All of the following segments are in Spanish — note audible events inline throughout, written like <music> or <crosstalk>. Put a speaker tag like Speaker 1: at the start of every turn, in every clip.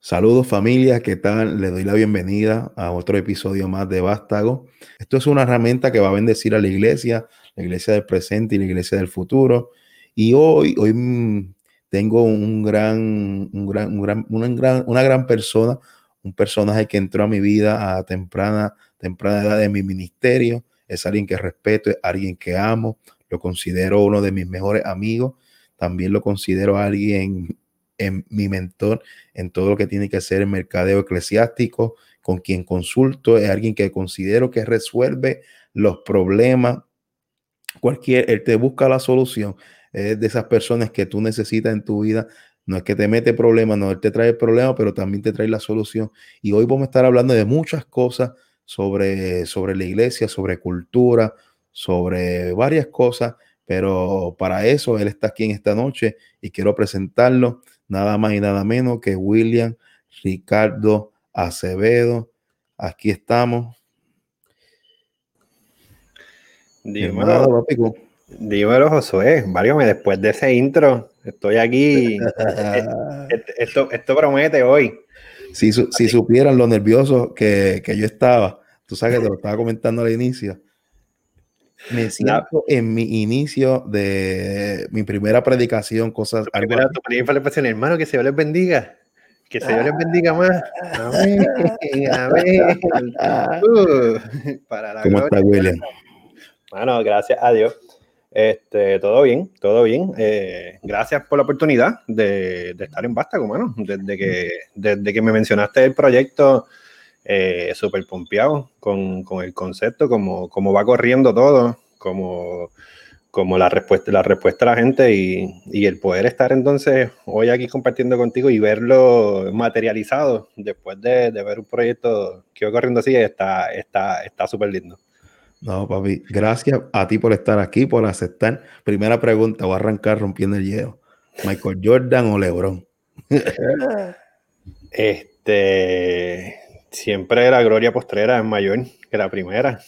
Speaker 1: Saludos familia, ¿qué tal? Le doy la bienvenida a otro episodio más de Vástago. Esto es una herramienta que va a bendecir a la iglesia, la iglesia del presente y la iglesia del futuro. Y hoy, hoy mm, tengo un gran, un gran, una, gran, una gran persona, un personaje que entró a mi vida a temprana, temprana edad de mi ministerio. Es alguien que respeto, es alguien que amo, lo considero uno de mis mejores amigos. También lo considero alguien en mi mentor en todo lo que tiene que ser el mercadeo eclesiástico, con quien consulto, es alguien que considero que resuelve los problemas, cualquier, él te busca la solución, es de esas personas que tú necesitas en tu vida, no es que te mete problemas, no, él te trae el problema, pero también te trae la solución. Y hoy vamos a estar hablando de muchas cosas sobre, sobre la iglesia, sobre cultura, sobre varias cosas, pero para eso él está aquí en esta noche y quiero presentarlo nada más y nada menos que William Ricardo Acevedo. Aquí estamos.
Speaker 2: Dímelo, dímelo Josué, válgame, después de ese intro, estoy aquí. <laughs> esto, esto promete hoy.
Speaker 1: Si, si supieran lo nervioso que, yo estaba, tú sabes que te lo estaba comentando al inicio. Me siento en mi inicio de mi primera predicación, cosas.
Speaker 2: Primera, tu primera hermano, que se les bendiga. Que se les bendiga más. Amén. Amén. Uh, para la
Speaker 1: ¿Cómo está, William?
Speaker 2: Bueno, gracias a Dios. Este, todo bien, todo bien. Eh, gracias por la oportunidad de, de estar en Vástago, mano. Desde que, desde que me mencionaste el proyecto, eh, súper pompeado con, con, el concepto, como, como va corriendo todo, como, como la, respuesta, la respuesta de la gente y, y, el poder estar entonces hoy aquí compartiendo contigo y verlo materializado después de, de ver un proyecto que va corriendo así, está súper está, está lindo.
Speaker 1: No, papi, gracias a ti por estar aquí, por aceptar. Primera pregunta, voy a arrancar rompiendo el hielo. ¿Michael Jordan o LeBron? <laughs>
Speaker 2: este, siempre la gloria postrera es mayor que la primera.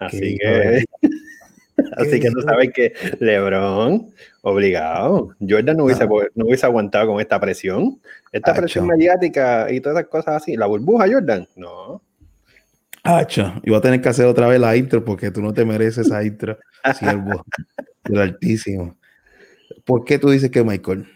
Speaker 2: Así que, <laughs> así que tú sabes que LeBron, obligado. Jordan no hubiese, no. hubiese aguantado con esta presión. Esta presión mediática y todas esas cosas así. La burbuja, Jordan, no.
Speaker 1: Hacho, voy a tener que hacer otra vez la intro porque tú no te mereces esa intro, siervo, <laughs> del altísimo. ¿Por qué tú dices que Michael?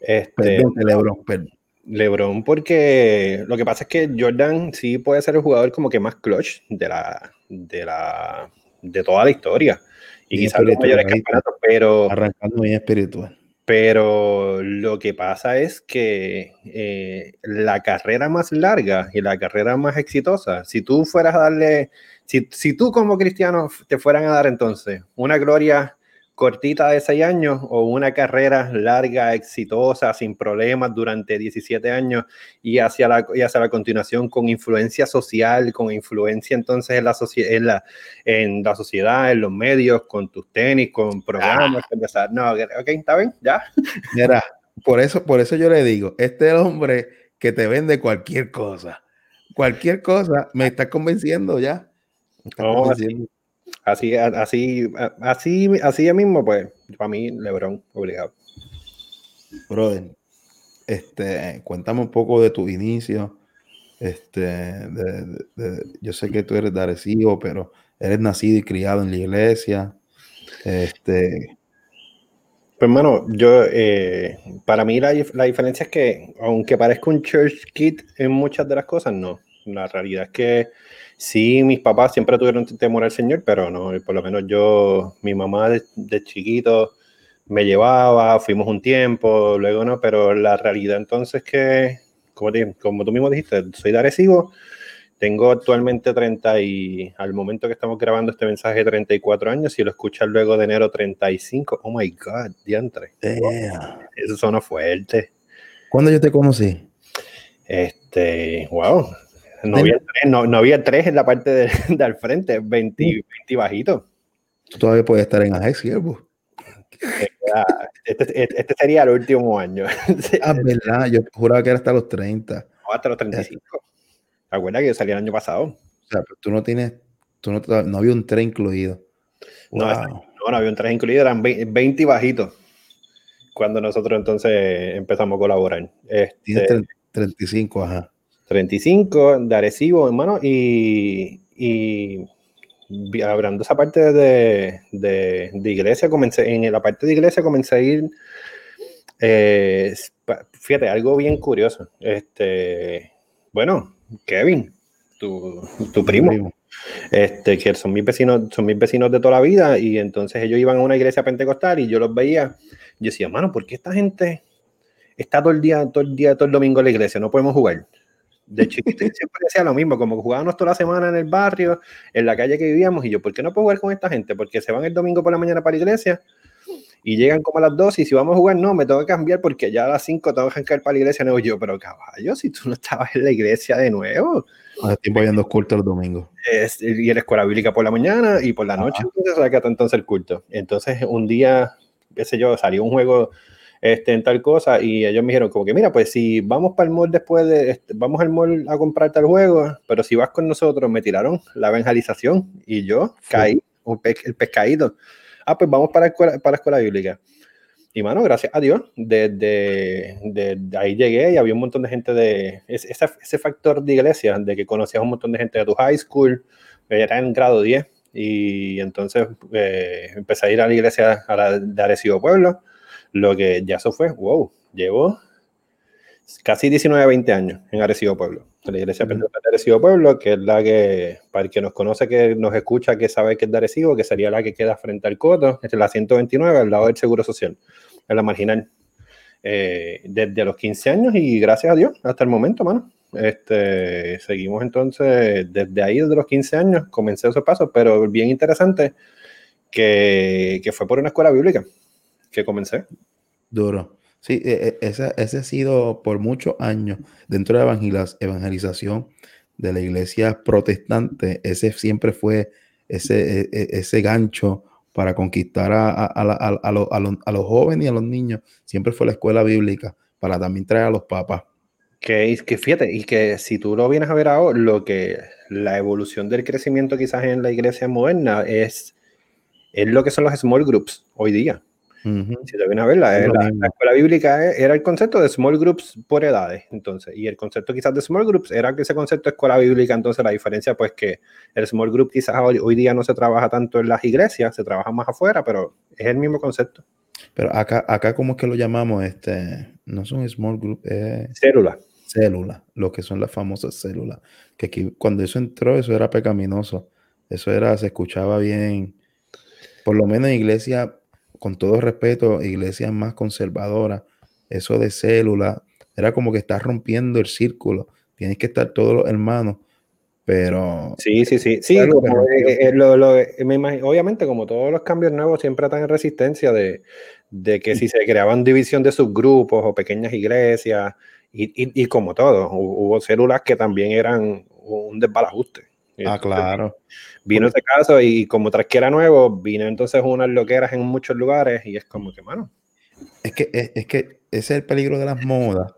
Speaker 2: Este, perdón, LeBron, perdón. LeBron, porque lo que pasa es que Jordan sí puede ser el jugador como que más clutch de la de la de toda la historia. Y quizás los mayores campeonatos, pero
Speaker 1: arrancando bien espiritual.
Speaker 2: Pero lo que pasa es que eh, la carrera más larga y la carrera más exitosa, si tú fueras a darle, si, si tú como cristiano te fueran a dar entonces una gloria cortita de seis años o una carrera larga, exitosa, sin problemas durante 17 años y hacia la, y hacia la continuación con influencia social, con influencia entonces en la, en la, en la sociedad, en los medios, con tus tenis, con programas. Ah. No, ok, está bien, ya. <laughs>
Speaker 1: Mira, por eso, por eso yo le digo, este hombre que te vende cualquier cosa, cualquier cosa, me está convenciendo ya.
Speaker 2: Así, así, así, así mismo, pues, para mí, LeBron, obligado.
Speaker 1: Brother, este, cuéntame un poco de tu inicio. Este, yo sé que tú eres de Arecibo, pero eres nacido y criado en la iglesia. Este.
Speaker 2: Pues, hermano, yo, eh, para mí la, la, diferencia es que, aunque parezca un church kid en muchas de las cosas, no. La realidad es que Sí, mis papás siempre tuvieron temor al Señor, pero no, por lo menos yo, mi mamá de, chiquito me llevaba, fuimos un tiempo, luego no, pero la realidad entonces que, como, como tú mismo dijiste, soy de Arecibo, tengo actualmente 30 y al momento que estamos grabando este mensaje 34 años y lo escuchas luego de enero 35. Oh my God, diantre. Eso suena fuerte.
Speaker 1: ¿Cuándo yo te conocí?
Speaker 2: Este, wow, no había, tres, no, había tres en la parte de, <laughs> al frente, 20, 20 bajito.
Speaker 1: Tú todavía puedes estar en AGEX, siervo.
Speaker 2: Este, este, este, sería el último año. <laughs>
Speaker 1: Ah, verdad, yo juraba que era hasta los 30.
Speaker 2: No, hasta los 35. ¿Te acuerdas que yo salí el año pasado?
Speaker 1: O sea, pero tú no tienes, tú no, no había un tren incluido.
Speaker 2: No, no, había un traje incluido, eran 20 bajitos cuando nosotros entonces empezamos a colaborar.
Speaker 1: Este, 35, ajá.
Speaker 2: 35 de Arecibo, hermano, y, y hablando esa parte de, de, de, iglesia, comencé, en la parte de iglesia comencé a ir, eh, fíjate, algo bien curioso. Este, bueno, Kevin, tu, tu primo, este, que son mis vecinos, son mis vecinos de toda la vida, y entonces ellos iban a una iglesia pentecostal y yo los veía, yo decía, mano, ¿por qué esta gente está todo el día, todo el día, todo el domingo en la iglesia? No podemos jugar. De chiquito siempre decía lo mismo, como jugábamos toda la semana en el barrio, en la calle que vivíamos, y yo, ¿por qué no puedo jugar con esta gente? Porque se van el domingo por la mañana para la iglesia y llegan como a las 2 y si vamos a jugar, no, me tengo que cambiar porque ya a las 5 tengo que arrancar para la iglesia. No, yo, pero caballo, si tú no estabas en la iglesia de nuevo.
Speaker 1: Hace tiempo dos cultos los domingos.
Speaker 2: y en la escuela bíblica por la mañana y por la noche, entonces saca entonces el culto. Entonces un día, qué sé yo, salió un juego este, en tal cosa, y ellos me dijeron como que, mira, pues si vamos para el mall después de, este, vamos al mall a comprar tal juego, pero si vas con nosotros, me tiraron la evangelización y yo caí, el pescadito. Ah, pues vamos para la escuela, para la escuela bíblica. Y mano, gracias a Dios, desde de, ahí llegué y había un montón de gente de ese, ese factor de iglesia, de que conocías un montón de gente de tu high school, era en grado 10, y entonces eh, empecé a ir a la iglesia a la, de Arecibo Pueblo lo que ya eso fue, wow, llevo casi 19, 20 años en Arecibo Pueblo. La iglesia de Arecibo Pueblo, que es la que, para el que nos conoce, que nos escucha, que sabe que es de Arecibo, que sería la que queda frente al Coto, es la 129, al lado del Seguro Social, en la marginal. Eh, desde los 15 años y gracias a Dios, hasta el momento, mano. Este, seguimos entonces, desde ahí, desde los 15 años, comencé esos pasos, pero bien interesante que, que fue por una escuela bíblica que comencé.
Speaker 1: Duro. Sí, e, e, ese, ese, ha sido por muchos años dentro de la evangelización de la iglesia protestante. Ese siempre fue ese, e, ese gancho para conquistar a, a, a, a, los jóvenes y a los niños. Siempre fue la escuela bíblica para también traer a los papas.
Speaker 2: Que, que fíjate, y que si tú lo vienes a ver ahora, lo que la evolución del crecimiento quizás en la iglesia moderna es, es lo que son los small groups hoy día. Si te vienes a ver, la, escuela bíblica era el concepto de small groups por edades, entonces, y el concepto quizás de small groups era que ese concepto de escuela bíblica, entonces la diferencia pues que el small group quizás hoy, día no se trabaja tanto en las iglesias, se trabaja más afuera, pero es el mismo concepto.
Speaker 1: Pero acá, acá ¿cómo es que lo llamamos? Este, no son small group,
Speaker 2: eh, célula.
Speaker 1: Célula, lo que son las famosas células. Que aquí, cuando eso entró, eso era pecaminoso. Eso era, se escuchaba bien. Por lo menos en iglesia con todo respeto, iglesias más conservadoras, eso de célula, era como que estás rompiendo el círculo. Tienes que estar todos los hermanos, pero...
Speaker 2: Sí, sí, sí. Sí, eh, eh, obviamente como todos los cambios nuevos siempre están en resistencia de, que si se creaban división de subgrupos o pequeñas iglesias, y, como todo, hubo células que también eran un desbalajuste.
Speaker 1: Ah, claro.
Speaker 2: Vino ese caso y como tras que era nuevo, vino entonces unas loqueras en muchos lugares y es como que, mano.
Speaker 1: Es que, es, que ese es el peligro de las modas,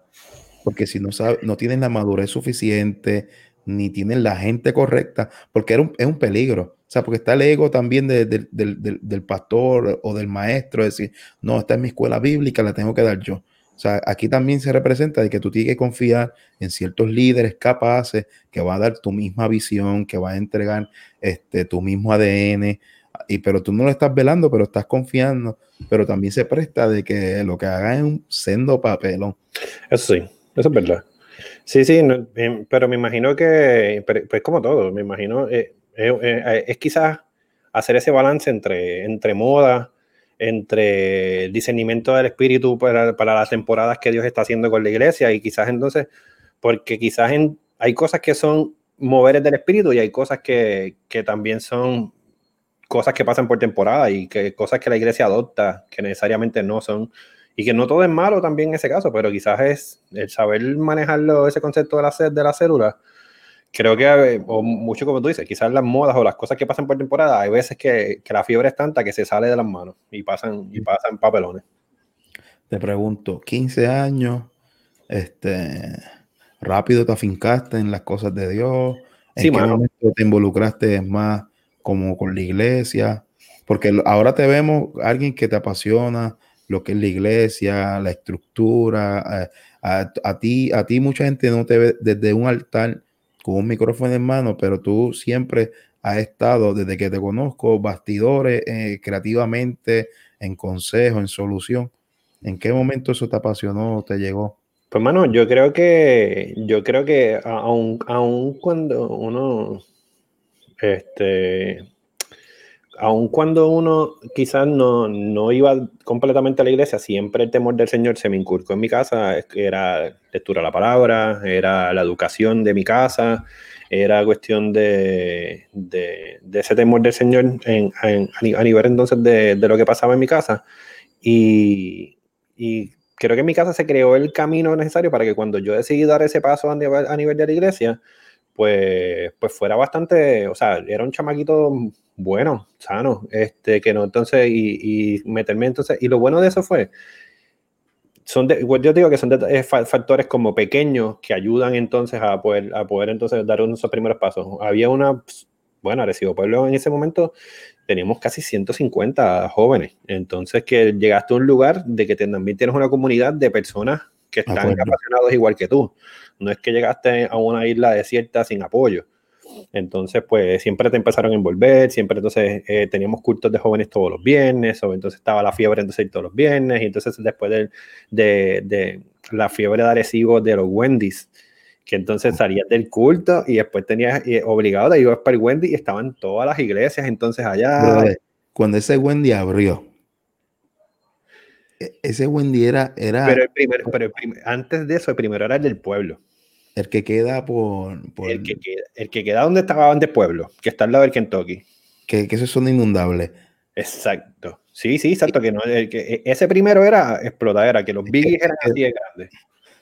Speaker 1: porque si no sabes, no tienen la madurez suficiente, ni tienen la gente correcta, porque es un peligro. O sea, porque está el ego también del, del pastor o del maestro, decir, no, esta es mi escuela bíblica, la tengo que dar yo. O sea, aquí también se representa de que tú tienes que confiar en ciertos líderes capaces que va a dar tu misma visión, que va a entregar este, tu mismo ADN, y, pero tú no lo estás velando, pero estás confiando, pero también se presta de que lo que haga es un sendo papelón.
Speaker 2: Eso sí, eso es verdad. Sí, sí, em, pero me imagino que, pues como todo, me imagino, eh, eh, eh, es quizás hacer ese balance entre, entre moda, entre el discernimiento del espíritu para, las temporadas que Dios está haciendo con la iglesia y quizás entonces, porque quizás hay cosas que son moveres del espíritu y hay cosas que, también son cosas que pasan por temporada y que cosas que la iglesia adopta que necesariamente no son. Y que no todo es malo también en ese caso, pero quizás es el saber manejarlo, ese concepto de la, de la célula creo que, o mucho como tú dices, quizás las modas o las cosas que pasan por temporada, hay veces que, que, la fiebre es tanta que se sale de las manos y pasan, y pasan papelones.
Speaker 1: Te pregunto, 15 años, este, rápido te afincaste en las cosas de Dios, ¿en qué momento te involucraste más como con la iglesia? Porque ahora te vemos alguien que te apasiona lo que es la iglesia, la estructura. Eh, a, ti, a ti mucha gente no te ve desde un altar con un micrófono en mano, pero tú siempre has estado, desde que te conozco, bastidores, eh, creativamente, en consejo, en solución. ¿En qué momento eso te apasionó, te llegó?
Speaker 2: Pues, mano, yo creo que, yo creo que aun, aun cuando uno, este, aun cuando uno quizás no, no, iba completamente a la iglesia, siempre el temor del Señor se me inculcó en mi casa, era lectura de la palabra, era la educación de mi casa, era cuestión de, de, ese temor del Señor a nivel entonces de, de, lo que pasaba en mi casa. Y, y, creo que en mi casa se creó el camino necesario para que cuando yo decidí dar ese paso a nivel, a nivel de la iglesia, pues, pues fuera bastante, o sea, era un chamaquito bueno, sano, este, que no, entonces, y, y meterme entonces, y lo bueno de eso fue, son yo digo que son de, factores como pequeños que ayudan entonces a poder, a poder entonces dar unos primeros pasos. Había una, bueno, Arecibo Pueblo en ese momento teníamos casi 150 jóvenes, entonces que llegaste a un lugar de que también tienes una comunidad de personas que están apasionados igual que tú. No es que llegaste a una isla desierta sin apoyo. Entonces, pues siempre te empezaron a envolver, siempre entonces eh, teníamos cultos de jóvenes todos los viernes, o entonces estaba la fiebre entonces todos los viernes, y entonces después de, de, de la fiebre de Arecibo de los Wendy's, que entonces salías del culto y después tenías obligado de ir para el Wendy y estaban todas las iglesias entonces allá.
Speaker 1: cuando ese Wendy abrió, e, ese Wendy era... era
Speaker 2: pero, el primero, pero antes de eso, el primero era el del pueblo.
Speaker 1: El que queda por.
Speaker 2: el, que queda, el que queda donde estaba antes Pueblo, que está al lado del Kentucky.
Speaker 1: Que, que esos son inundables.
Speaker 2: Exacto. Sí, sí, exacto. Que no, el que, e, ese primero era explotadera, que los biggies eran así de grandes.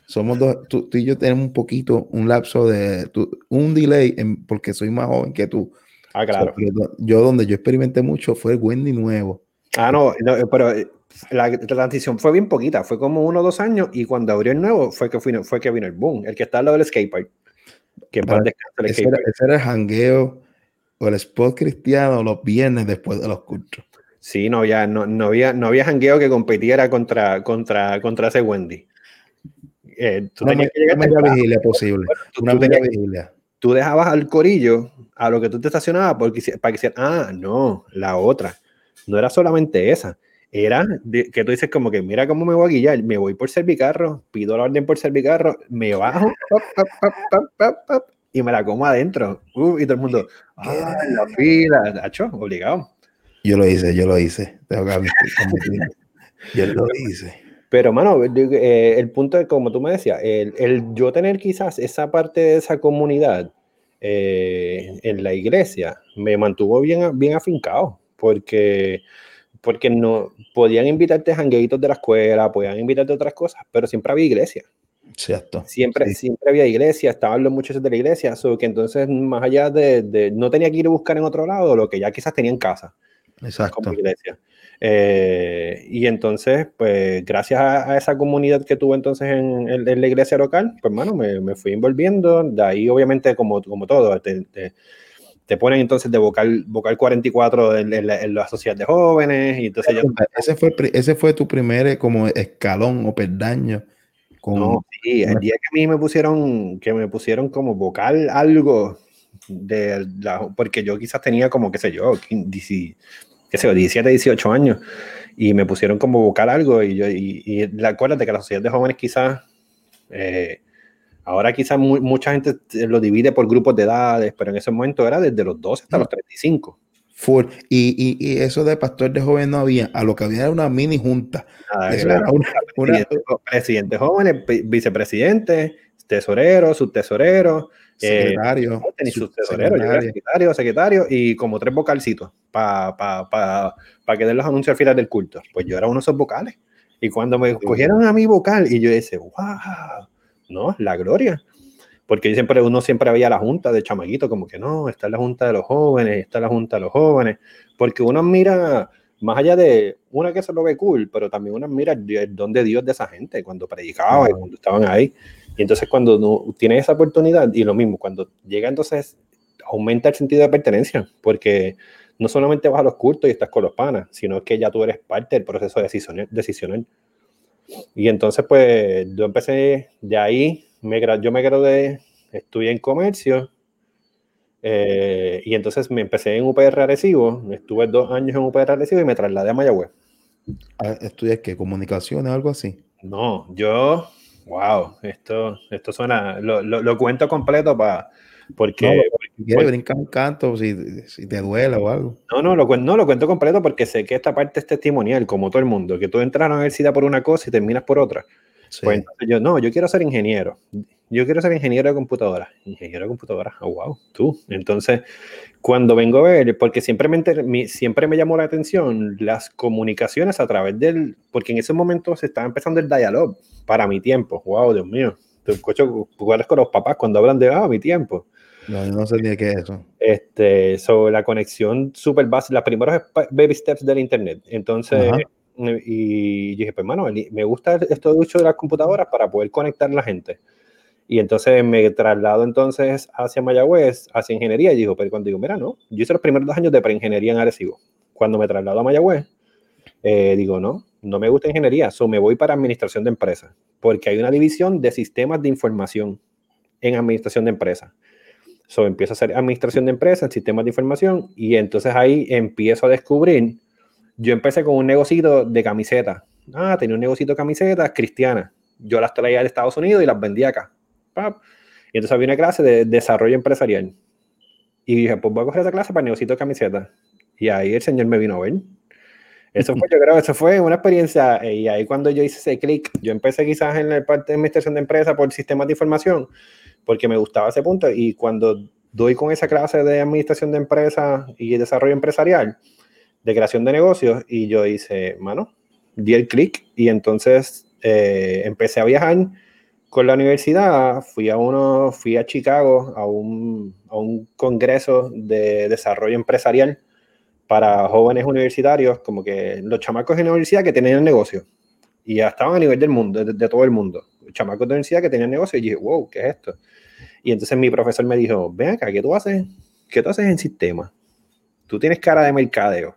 Speaker 1: Somos dos, tú, y yo tenemos un poquito, un lapso de, un delay, en, porque soy más joven que tú.
Speaker 2: Ah, claro.
Speaker 1: yo donde yo experimenté mucho fue el Wendy nuevo.
Speaker 2: Ah, no, no pero eh, la transición fue bien poquita, fue como uno o dos años y cuando abrió el nuevo fue que, fue, fue que vino el boom, el que está al lado del skatepark.
Speaker 1: Que el ese, era, ese, era, el jangueo o el spot cristiano los viernes después de los cultos.
Speaker 2: Sí, no había, no, no había, no había jangueo que competiera contra, contra, contra ese Wendy.
Speaker 1: Eh, tú una, una vigilia posible. una vigilia.
Speaker 2: Tú dejabas al corillo a lo que tú te estacionabas porque, para que hicieran, ah, no, la otra. No era solamente esa era que tú dices como que mira cómo me voy a guillar, me voy por servicarro, pido la orden por servicarro, me bajo y me la como adentro. Uh, y todo el mundo, ah, la fila, Nacho, obligado.
Speaker 1: Yo lo hice, yo lo hice. yo lo hice.
Speaker 2: Pero, mano, eh, el punto es, como tú me decías, el, el, yo tener quizás esa parte de esa comunidad eh, en la iglesia me mantuvo bien, bien afincado, porque porque no podían invitarte a jangueitos de la escuela, podían invitarte a otras cosas, pero siempre había iglesia.
Speaker 1: Cierto.
Speaker 2: Siempre, siempre había iglesia, estaban los muchachos de la iglesia, so que entonces más allá de, no tenía que ir a buscar en otro lado lo que ya quizás tenía en casa.
Speaker 1: Exacto. Como
Speaker 2: iglesia. Eh, y entonces, pues gracias a, esa comunidad que tuve entonces en, la iglesia local, pues hermano, me, me, fui envolviendo, de ahí obviamente como, como todo, te ponen entonces de vocal, vocal 44 en, en, la, sociedad de jóvenes. Y entonces
Speaker 1: ese, fue, ese fue tu primer eh, como escalón o perdaño.
Speaker 2: No, sí, el día que a mí me pusieron, que me pusieron como vocal algo, de la, porque yo quizás tenía como, qué sé yo, 17, 17 18 años, y me pusieron como vocal algo, y yo, y, y acuérdate que la sociedad de jóvenes quizás... Eh, Ahora quizás mucha gente lo divide por grupos de edades, pero en ese momento era desde los 12 hasta los 35.
Speaker 1: Full. Y, y, eso de pastor de joven no había, a lo que había era una mini junta.
Speaker 2: eso era una, <laughs> Presidente, jóvenes, vicepresidente, tesorero, subtesorero,
Speaker 1: secretario,
Speaker 2: eh, subtesorero, secretario, secretario y como tres vocalcitos para pa, pa, que den los anuncios al final del culto. Pues yo era uno de esos vocales. Y cuando me cogieron a mi vocal y yo dije, wow, no, la gloria. Porque siempre, uno siempre veía la junta de chamaguito, como que no, está la junta de los jóvenes, está la junta de los jóvenes, porque uno mira, más allá de una que se lo ve cool, pero también uno mira el don de Dios de esa gente, cuando predicaba y cuando estaban ahí. Y entonces cuando uno tiene esa oportunidad, y lo mismo, cuando llega entonces, aumenta el sentido de pertenencia, porque no solamente vas a los cultos y estás con los panas, sino que ya tú eres parte del proceso decisional. Y entonces, pues, yo empecé de ahí, me, yo me gradué, estudié en comercio, eh, y entonces me empecé en UPR Arecibo, estuve dos años en UPR Arecibo y me trasladé a Mayagüez.
Speaker 1: Ah, ¿Estudias qué? ¿Comunicaciones o algo así?
Speaker 2: No, yo, wow, esto, esto suena, lo, lo, cuento completo para, porque...
Speaker 1: No, brincar un canto si, si, te duela o algo.
Speaker 2: No, no lo, no, lo cuento completo porque sé que esta parte es testimonial, como todo el mundo, que tú entras a la universidad por una cosa y terminas por otra. Pues yo, no, yo quiero ser ingeniero. Yo quiero ser ingeniero de computadora. Ingeniero de computadora, oh, wow, tú. Entonces, cuando vengo a ver, porque siempre me, siempre me llamó la atención las comunicaciones a través del, porque en ese momento se estaba empezando el diálogo para mi tiempo. Wow, Dios mío. Te escucho con los papás cuando hablan de, ah, mi tiempo.
Speaker 1: No, no sé ni qué es eso.
Speaker 2: Este, sobre la conexión súper básica, los primeros baby steps del Internet. Entonces, y dije, pues, hermano, me gusta esto de uso de las computadoras para poder conectar a la gente. Y entonces me traslado entonces hacia Mayagüez, hacia ingeniería, y digo, pero cuando digo, mira, no, yo hice los primeros dos años de preingeniería en Arecibo. Cuando me traslado a Mayagüez, eh, digo, no, no me gusta ingeniería, so me voy para administración de empresas, porque hay una división de sistemas de información en administración de empresas. So empiezo a hacer administración de empresas, sistemas de información, y entonces ahí empiezo a descubrir, yo empecé con un negocito de camisetas. Ah, tenía un negocito de camisetas cristianas. Yo las traía de Estados Unidos y las vendía acá. Y entonces había una clase de desarrollo empresarial. Y dije, pues voy a coger esa clase para negocito de camisetas. Y ahí el señor me vino a ver. Eso fue, yo creo, eso fue una experiencia. Y ahí cuando yo hice ese clic, yo empecé quizás en la parte de administración de empresa por sistemas de información, porque me gustaba ese punto. Y cuando doy con esa clase de administración de empresa y desarrollo empresarial, de creación de negocios, y yo hice, mano, di el clic y entonces eh, empecé a viajar con la universidad fui a uno, fui a Chicago a un, a un congreso de desarrollo empresarial para jóvenes universitarios, como que los chamacos de la universidad que tenían negocio y ya estaban a nivel del mundo, de, todo el mundo. Chamacos de universidad que tenían negocio y dije, wow, ¿qué es esto? Y entonces mi profesor me dijo, ven acá, ¿qué tú haces? ¿Qué tú haces en sistema? Tú tienes cara de mercadeo.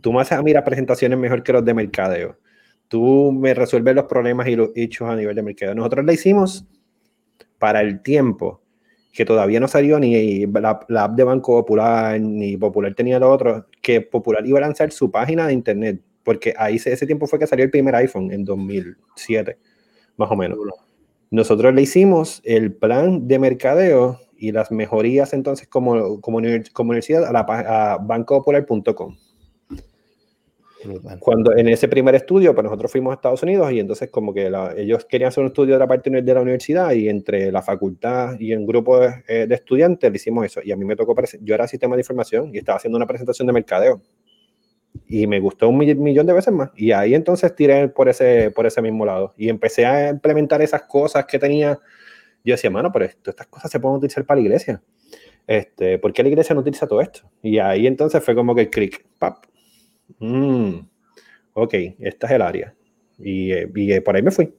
Speaker 2: Tú me haces a mirar presentaciones mejor que los de mercadeo tú me resuelves los problemas y los hechos a nivel de mercado. Nosotros la hicimos para el tiempo que todavía no salió ni la, app de Banco Popular, ni Popular tenía lo otro, que Popular iba a lanzar su página de internet, porque ahí ese tiempo fue que salió el primer iPhone en 2007, más o menos. Nosotros le hicimos el plan de mercadeo y las mejorías entonces como, como, universidad a, la, a bancopopular.com. Cuando en ese primer estudio, pues nosotros fuimos a Estados Unidos y entonces como que ellos querían hacer un estudio de la parte de la universidad y entre la facultad y un grupo de, eh, estudiantes le hicimos eso. Y a mí me tocó, yo era sistema de información y estaba haciendo una presentación de mercadeo. Y me gustó un millón de veces más. Y ahí entonces tiré por ese, por ese mismo lado. Y empecé a implementar esas cosas que tenía. Yo decía, mano, pero estas cosas se pueden utilizar para la iglesia. Este, ¿Por qué la iglesia no utiliza todo esto? Y ahí entonces fue como que el clic, pap, Mm, ok, esta es el área. Y, eh, y, por ahí me fui.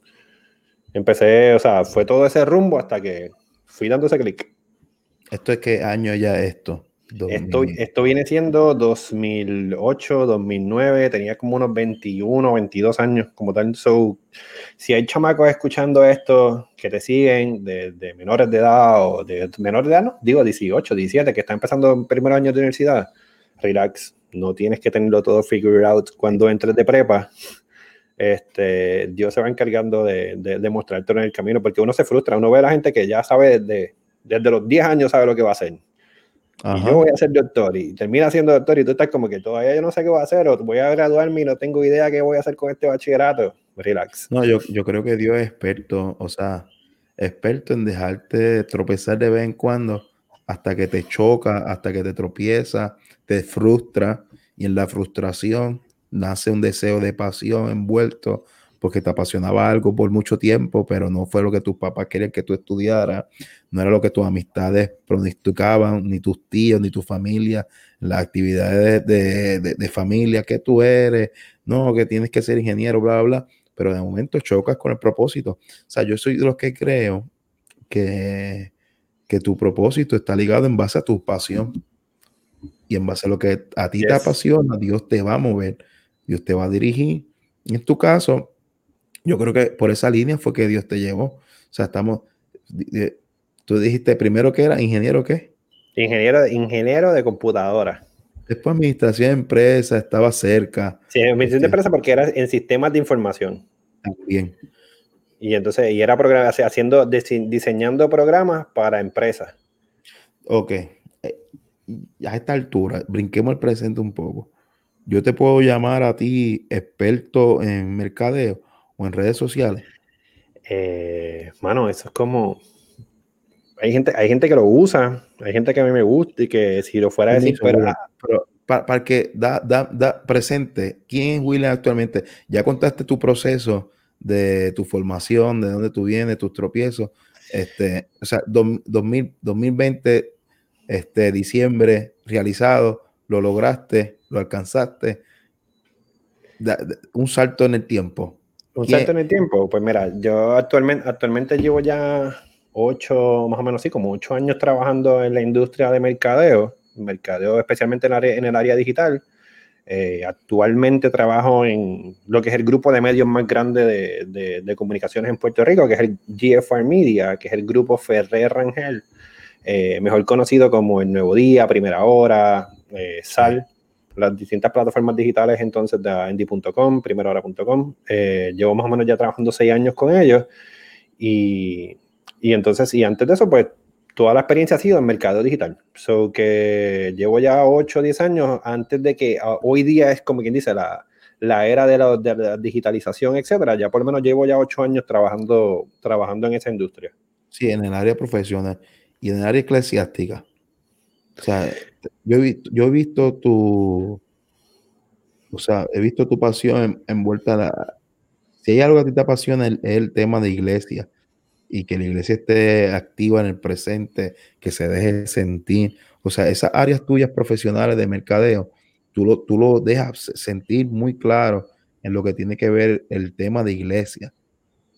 Speaker 2: Empecé, o sea, fue todo ese rumbo hasta que fui dando ese clic.
Speaker 1: ¿Esto es qué año ya esto?
Speaker 2: Esto, esto viene siendo 2008, 2009, tenía como unos 21, 22 años como tal. So, si hay chamacos escuchando esto que te siguen de, de menores de edad o de menores de edad, no, digo 18, 17, que están empezando en primer año de universidad, relax, no tienes que tenerlo todo figured out cuando entres de prepa. Este, Dios se va encargando de, de, de mostrarte en el camino, porque uno se frustra, uno ve a la gente que ya sabe desde, desde los 10 años sabe lo que va a hacer. Y yo voy a ser doctor y termina siendo doctor y tú estás como que todavía yo no sé qué voy a hacer o voy a graduarme y no tengo idea qué voy a hacer con este bachillerato. Relax.
Speaker 1: No, yo, yo creo que Dios es experto, o sea, experto en dejarte tropezar de vez en cuando hasta que te choca, hasta que te tropieza, te frustra y en la frustración nace un deseo de pasión envuelto porque te apasionaba algo por mucho tiempo, pero no fue lo que tus papás querían que tú estudiaras, no era lo que tus amistades pronosticaban, ni tus tíos, ni tu familia, las actividades de, de, familia que tú eres, no, que tienes que ser ingeniero, bla, bla, bla, pero de momento chocas con el propósito. O sea, yo soy de los que creo que, que tu propósito está ligado en base a tu pasión Y en base a lo que a ti te apasiona, Dios te va a mover, Dios te va a dirigir. En tu caso, yo creo que por esa línea fue que Dios te llevó. O sea, estamos, tú dijiste primero que era ingeniero qué?
Speaker 2: Ingeniero, ingeniero de computadora.
Speaker 1: Después administración de empresa, estaba cerca.
Speaker 2: Sí, administración de este empresa porque era en sistemas de información.
Speaker 1: Bien.
Speaker 2: Y entonces, y era haciendo, diseñando programas para empresas.
Speaker 1: Ok. Eh, a esta altura, brinquemos el presente un poco. Yo te puedo llamar a ti experto en mercadeo o en redes sociales.
Speaker 2: Eh, mano, eso es como. Hay gente, hay gente que lo usa, hay gente que a mí me gusta y que si lo fuera a decir, pero,
Speaker 1: para, que da, da, da, presente, ¿quién es William actualmente? Ya contaste tu proceso de tu formación, de dónde tú vienes, tus tropiezos. Este, o sea, 2020, este, diciembre realizado, lo lograste, lo alcanzaste. un salto en el tiempo.
Speaker 2: Un salto en el tiempo. Pues mira, yo actualmente, actualmente llevo ya ocho, más o menos así, como ocho años trabajando en la industria de mercadeo, mercadeo especialmente en, en el área digital. Eh, actualmente trabajo en lo que es el grupo de medios más grande de, de, comunicaciones en Puerto Rico, que es el GFR Media, que es el grupo Ferrer Rangel, eh, mejor conocido como El Nuevo Día, Primera Hora, eh, Sal, las distintas plataformas digitales entonces de Andy.com, primerahora.com. llevo más o menos ya trabajando seis años con ellos y, y entonces, y antes de eso, pues toda la experiencia ha sido en mercado digital. So que llevo ya 8 o 10 años antes de que ah, hoy día es como quien dice la, la era de la, digitalización, etcétera. Ya por lo menos llevo ya 8 años trabajando, trabajando en esa industria.
Speaker 1: Sí, en el área profesional y en el área eclesiástica. O sea, yo he visto, yo he visto tu, o sea, he visto tu pasión envuelta. La, si hay algo que a ti te apasiona, es el tema de iglesia y que la iglesia esté activa en el presente, que se deje sentir. O sea, esas áreas tuyas profesionales de mercadeo, tú lo, tú lo dejas sentir muy claro en lo que tiene que ver el tema de iglesia.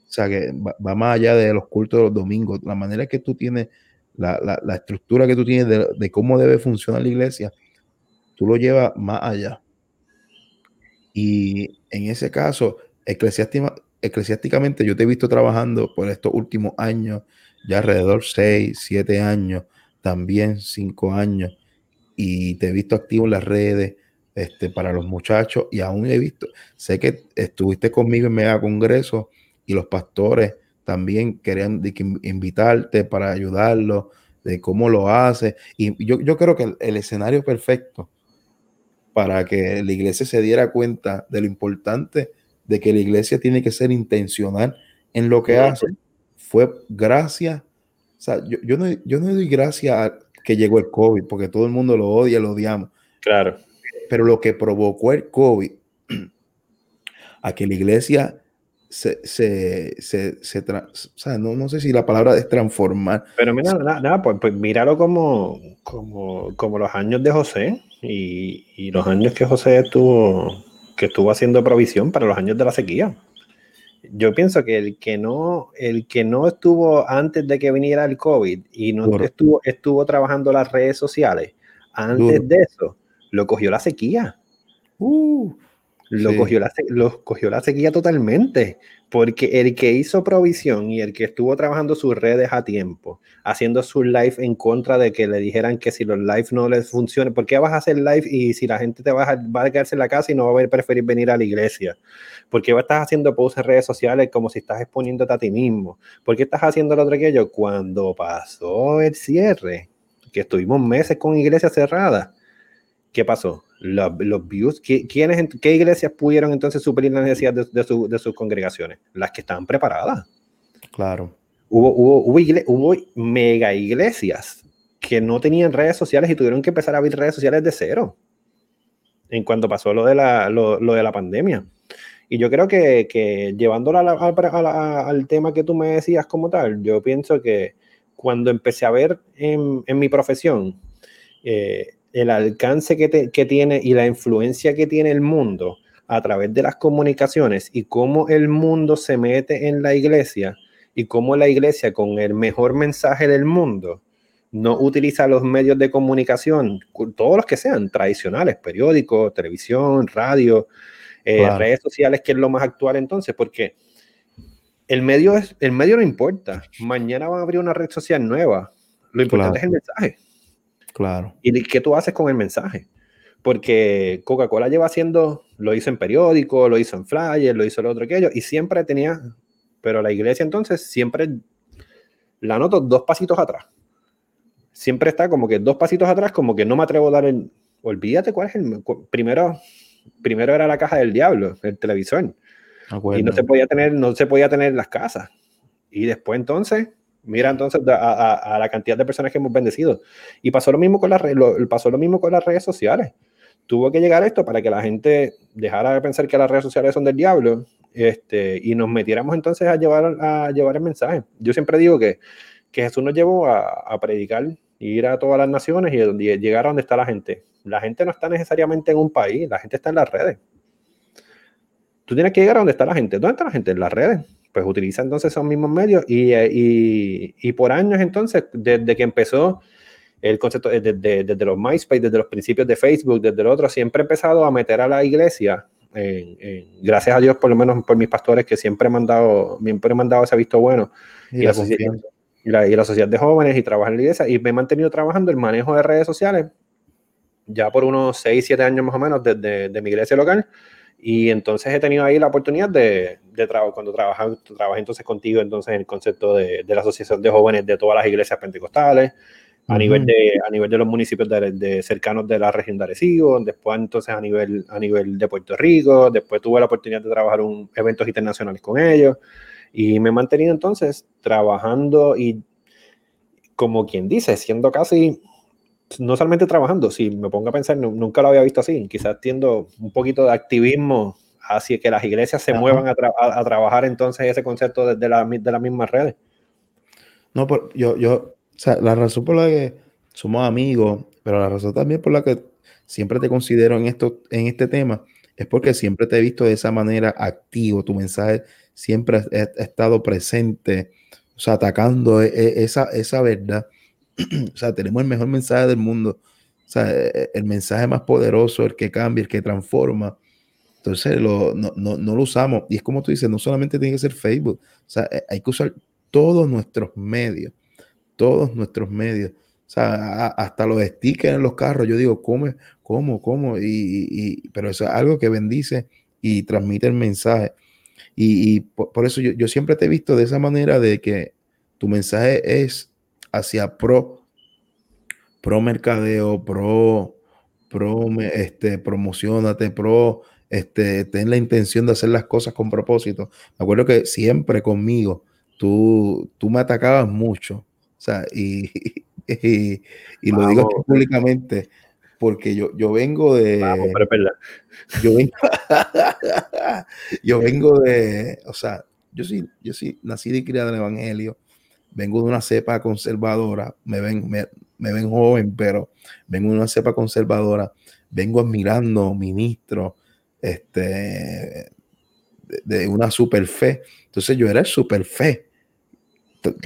Speaker 1: O sea, que va, más allá de los cultos de los domingos. La manera que tú tienes, la, la, estructura que tú tienes de, cómo debe funcionar la iglesia, tú lo llevas más allá. Y en ese caso, eclesiástica, eclesiásticamente yo te he visto trabajando por estos últimos años, ya alrededor 6, 7 años, también 5 años, y te he visto activo en las redes este, para los muchachos, y aún he visto, sé que estuviste conmigo en Mega Congreso y los pastores también querían invitarte para ayudarlos, de cómo lo hace, y yo, yo creo que el, el escenario perfecto para que la iglesia se diera cuenta de lo importante de que la iglesia tiene que ser intencional en lo que hace, fue gracias, o sea, yo, yo, no, yo no doy gracias a que llegó el COVID, porque todo el mundo lo odia, lo odiamos.
Speaker 2: Claro.
Speaker 1: Pero lo que provocó el COVID, <clears throat> a que la iglesia se, se, se, se o sea, no, no, sé si la palabra es transformar.
Speaker 2: Pero mira, nada, nada pues, pues, míralo como, como, como los años de José y, y los años que José estuvo que estuvo haciendo provisión para los años de la sequía. Yo pienso que el que no, el que no estuvo antes de que viniera el COVID y no estuvo, estuvo trabajando las redes sociales, antes de eso, lo cogió la sequía. Uh, lo, cogió la, lo cogió la sequía totalmente. Porque el que hizo provisión y el que estuvo trabajando sus redes a tiempo, haciendo su live en contra de que le dijeran que si los live no les funcionan, ¿por qué vas a hacer live y si la gente te va a, va a quedarse en la casa y no va a preferir venir a la iglesia? ¿Por qué estás haciendo posts en redes sociales como si estás exponiéndote a ti mismo? ¿Por qué estás haciendo lo otro que yo? Cuando pasó el cierre, que estuvimos meses con iglesia cerrada, ¿qué pasó? los views, ¿quiénes, ¿qué iglesias pudieron entonces suplir la necesidad de, de, sus congregaciones? Las que estaban preparadas.
Speaker 1: Claro.
Speaker 2: Hubo, hubo, hubo, mega iglesias que no tenían redes sociales y tuvieron que empezar a abrir redes sociales de cero en cuanto pasó lo de la, lo, de la pandemia. Y yo creo que, que llevándolo al tema que tú me decías como tal, yo pienso que cuando empecé a ver en, en mi profesión, eh, el alcance que, que, tiene y la influencia que tiene el mundo a través de las comunicaciones y cómo el mundo se mete en la iglesia y cómo la iglesia con el mejor mensaje del mundo no utiliza los medios de comunicación, todos los que sean tradicionales, periódicos, televisión, radio, eh, redes sociales, que es lo más actual entonces, porque el medio, es, el medio no importa. Mañana van a abrir una red social nueva. Lo importante es el mensaje.
Speaker 1: Claro.
Speaker 2: ¿Y qué tú haces con el mensaje? Porque Coca-Cola lleva haciendo, lo hizo en periódico, lo hizo en flyers, lo hizo lo otro aquello, y siempre tenía, pero la iglesia entonces siempre la noto dos pasitos atrás. Siempre está como que dos pasitos atrás, como que no me atrevo a dar el. Olvídate cuál es el. Primero, primero era la caja del diablo, el televisor. Y no se podía tener, no se podía tener las casas. Y después entonces, mira entonces a, la cantidad de personas que hemos bendecido. Y pasó lo mismo con las pasó lo mismo con las redes sociales. Tuvo que llegar esto para que la gente dejara de pensar que las redes sociales son del diablo este, y nos metiéramos entonces a llevar, a llevar el mensaje. Yo siempre digo que, que Jesús nos llevó a, a predicar, ir a todas las naciones y, y llegar a donde está la gente. La gente no está necesariamente en un país, la gente está en las redes. Tú tienes que llegar a donde está la gente. ¿Dónde está la gente? En las redes. Pues utiliza entonces esos mismos medios y, eh, y, y por años entonces, desde que empezó el concepto, desde, desde, los MySpace, desde los principios de Facebook, desde el otro, siempre he empezado a meter a la iglesia, gracias a Dios por lo menos por mis pastores que siempre he mandado, siempre he mandado ese visto bueno. Y, la sociedad, y, la, y la sociedad de jóvenes y trabajar en la iglesia. Y me he mantenido trabajando el manejo de redes sociales ya por unos 6, 7 años más o menos desde de mi iglesia local. Y entonces he tenido ahí la oportunidad de, de trabajar, cuando trabajé, trabajé entonces contigo, entonces en el concepto de, de, la Asociación de Jóvenes de todas las iglesias pentecostales, a, nivel, de, a nivel de los municipios de, cercanos de la región de Arecibo, después entonces a nivel, a nivel de Puerto Rico, después tuve la oportunidad de trabajar en eventos internacionales con ellos, y me he mantenido entonces trabajando y, como quien dice, siendo casi no solamente trabajando, si me pongo a pensar, nunca lo había visto así, quizás tiendo un poquito de activismo hacia que las iglesias se muevan a, trabajar entonces ese concepto de, la, de las mismas redes.
Speaker 1: No, por, yo, yo, o sea, la razón por la que somos amigos, pero la razón también por la que siempre te considero en, esto, en este tema, es porque siempre te he visto de esa manera activo, tu mensaje siempre ha, estado presente, o sea, atacando e, e, esa, esa verdad <clears throat> o sea, tenemos el mejor mensaje del mundo. O sea, e, el mensaje más poderoso, el que cambia, el que transforma. Entonces lo, no, no, no, lo usamos. Y es como tú dices, no solamente tiene que ser Facebook. O sea, e, hay que usar todos nuestros medios. Todos nuestros medios. O sea, hasta los stickers en los carros. Yo digo, ¿cómo? ¿Cómo? ¿Cómo? Y, y, pero eso es algo que bendice y transmite el mensaje. Y, y por, por, eso yo, yo siempre te he visto de esa manera de que tu mensaje es hacia pro, pro mercadeo, pro, pro, este, promocionate, pro, este, ten la intención de hacer las cosas con propósito. Me acuerdo que siempre conmigo tú, tú me atacabas mucho, o sea, y, <laughs> y, lo digo públicamente porque yo, yo vengo de. yo, vengo, <laughs> yo vengo de. O sea, yo sí, yo sí nací y criado en el Evangelio vengo de una cepa conservadora, me ven, me, ven joven, pero vengo de una cepa conservadora, vengo admirando ministros este, de, una super fe. Entonces yo era el super fe.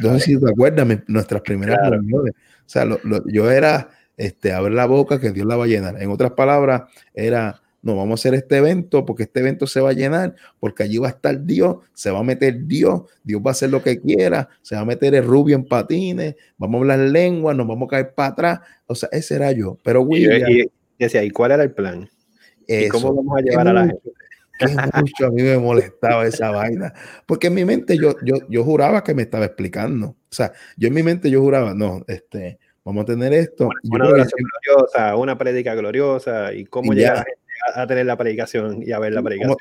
Speaker 1: No sé si te acuerdas nuestras primeras reuniones. O sea, yo era este, abre la boca que Dios la va a llenar. En otras palabras, era no, vamos a hacer este evento porque este evento se va a llenar, porque allí va a estar Dios, se va a meter Dios, Dios va a hacer lo que quiera, se va a meter el rubio en patines, vamos a hablar lengua, nos vamos a caer para atrás. O sea, ese era yo. Pero William.
Speaker 2: Y, decía, ¿y cuál era el plan? ¿Y cómo vamos a llevar a la gente? <laughs>
Speaker 1: Que mucho a mí me molestaba esa vaina, porque en mi mente yo, yo, yo juraba que me estaba explicando. O sea, yo en mi mente yo juraba, no, este, vamos a tener esto.
Speaker 2: Una, oración gloriosa, una prédica gloriosa y cómo llegar a la gente a, tener la predicación y a ver la predicación.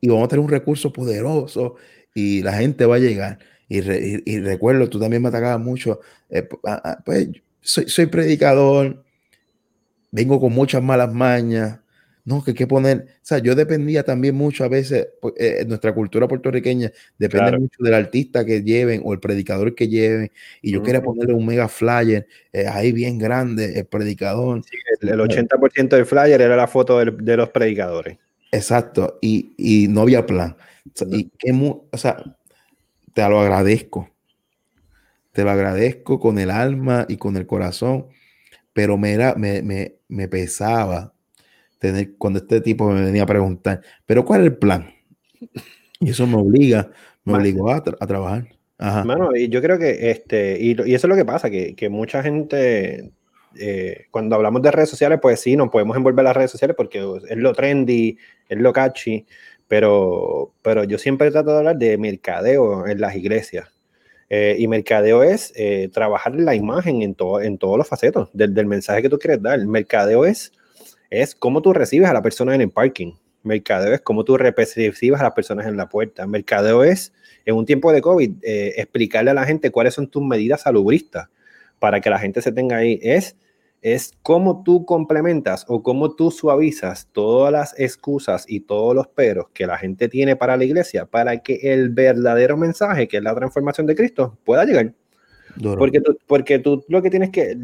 Speaker 1: Y, vamos a tener un recurso poderoso y la gente va a llegar. Y, recuerdo, tú también me atacabas mucho. Eh, pues soy, soy predicador, vengo con muchas malas mañas, no, que hay que poner, o sea, yo dependía también mucho a veces, pues, eh, nuestra cultura puertorriqueña depende mucho del artista que lleven o el predicador que lleven, y yo quería ponerle un mega flyer eh, ahí bien grande, el predicador.
Speaker 2: el, 80% del flyer era la foto de los predicadores.
Speaker 1: Exacto, y, y no había plan. y que, o sea, te lo agradezco. te lo agradezco con el alma y con el corazón, pero me, era, me, me, me pesaba tener, cuando este tipo me venía a preguntar, pero ¿cuál es el plan? Y eso me obliga, me obligó a, a trabajar.
Speaker 2: Ajá. Mano, y yo creo que, este, y, y, eso es lo que pasa, que, que mucha gente, eh, cuando hablamos de redes sociales, pues sí, nos podemos envolver las redes sociales porque es lo trendy, es lo catchy, pero, pero yo siempre trato de hablar de mercadeo en las iglesias. Eh, y mercadeo es eh, trabajar la imagen en, todo, en todos los facetos del, del, mensaje que tú quieres dar. El mercadeo es, es cómo tú recibes a la persona en el parking. Mercadeo es cómo tú recibes a las personas en la puerta. Mercadeo es, en un tiempo de COVID, eh, explicarle a la gente cuáles son tus medidas salubristas para que la gente se tenga ahí. Es es cómo tú complementas o cómo tú suavizas todas las excusas y todos los peros que la gente tiene para la iglesia para que el verdadero mensaje, que es la transformación de Cristo, pueda llegar. Porque tú, porque tú lo que tienes que,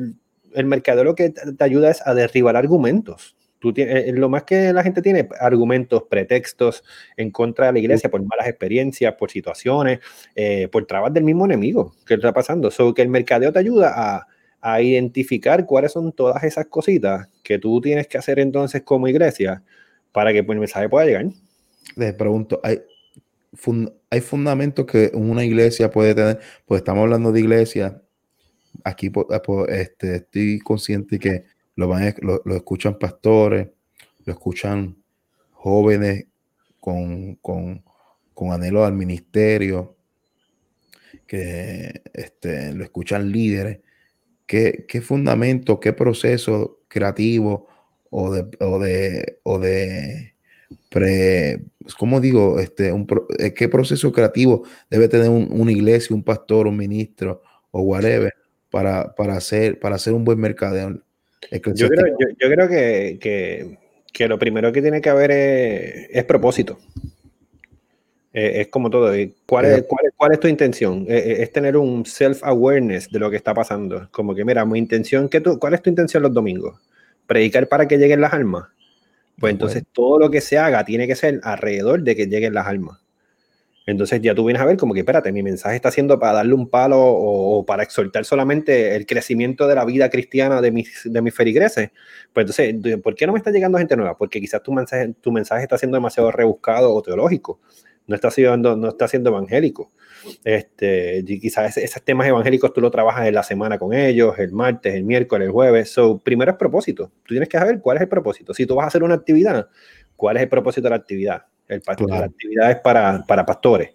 Speaker 2: el mercado lo que te ayuda es a derribar argumentos. Tú tienes, eh, lo más que la gente tiene, argumentos, pretextos en contra de la iglesia por malas experiencias, por situaciones, eh, por trabas del mismo enemigo que está pasando. So que el mercadeo te ayuda a a identificar cuáles son todas esas cositas que tú tienes que hacer entonces como iglesia para que el mensaje pueda llegar.
Speaker 1: Les pregunto, ¿hay, hay fundamentos que una iglesia puede tener? Pues estamos hablando de iglesia. Aquí este, estoy consciente que lo, van, lo, lo, escuchan pastores, lo escuchan jóvenes con, con, con anhelo al ministerio, que este, lo escuchan líderes qué, qué fundamento, qué proceso creativo o de, o de, o de pre, ¿cómo digo? Este, un, eh, ¿Qué proceso creativo debe tener una iglesia, un pastor, un ministro o whatever para, para, hacer, para hacer un buen mercadeo?
Speaker 2: Yo creo, yo, yo creo que, que, que, lo primero que tiene que haber es, es propósito. Eh, es como todo. ¿Cuál es, cuál, cuál es tu intención? Eh, eh, es tener un self-awareness de lo que está pasando. Como que, mira, mi intención, que tú, ¿cuál es tu intención los domingos? ¿Predicar para que lleguen las almas? Pues entonces todo lo que se haga tiene que ser alrededor de que lleguen las almas. Entonces ya tú vienes a ver como que, espérate, mi mensaje está siendo para darle un palo o, para exhortar solamente el crecimiento de la vida cristiana de mis, de mis ferigreses. Pues entonces, ¿por qué no me está llegando gente nueva? Porque quizás tu mensaje, tu mensaje está siendo demasiado rebuscado o teológico no está siendo, no está siendo evangélico. Este, quizás esos temas evangélicos tú lo trabajas en la semana con ellos, el martes, el miércoles, el jueves. So, primero es propósito. Tú tienes que saber cuál es el propósito. Si tú vas a hacer una actividad, ¿cuál es el propósito de la actividad? El, La actividad es para, para pastores.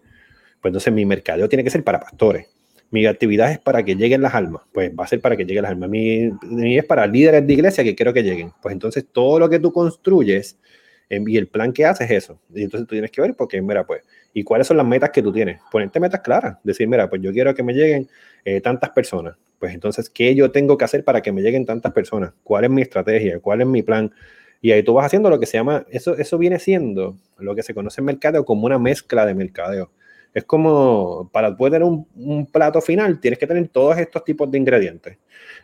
Speaker 2: Pues entonces mi mercadeo tiene que ser para pastores. Mi actividad es para que lleguen las almas. Pues va a ser para que lleguen las almas. Mi, mi es para líderes de iglesia que quiero que lleguen. Pues entonces todo lo que tú construyes y el plan que haces es eso. Y entonces tú tienes que ver, porque, mira, pues, ¿y cuáles son las metas que tú tienes? Ponerte metas claras. Decir, mira, pues yo quiero que me lleguen eh, tantas personas. Pues entonces, ¿qué yo tengo que hacer para que me lleguen tantas personas? ¿Cuál es mi estrategia? ¿Cuál es mi plan? Y ahí tú vas haciendo lo que se llama, eso, eso viene siendo lo que se conoce en mercadeo como una mezcla de mercadeo. Es como, para poder tener un, un plato final, tienes que tener todos estos tipos de ingredientes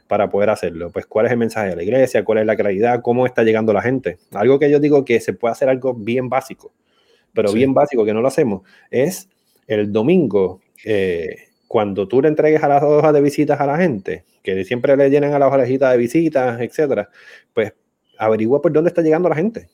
Speaker 2: para poder hacerlo. Pues cuál es el mensaje de la iglesia, cuál es la claridad, cómo está llegando la gente. Algo que yo digo que se puede hacer algo bien básico, pero bien básico que no lo hacemos, es el domingo, eh, cuando tú le entregues a las hojas de visitas a la gente, que siempre le llenan a las hojitas de visitas, etcétera, pues averigua por dónde está llegando la gente.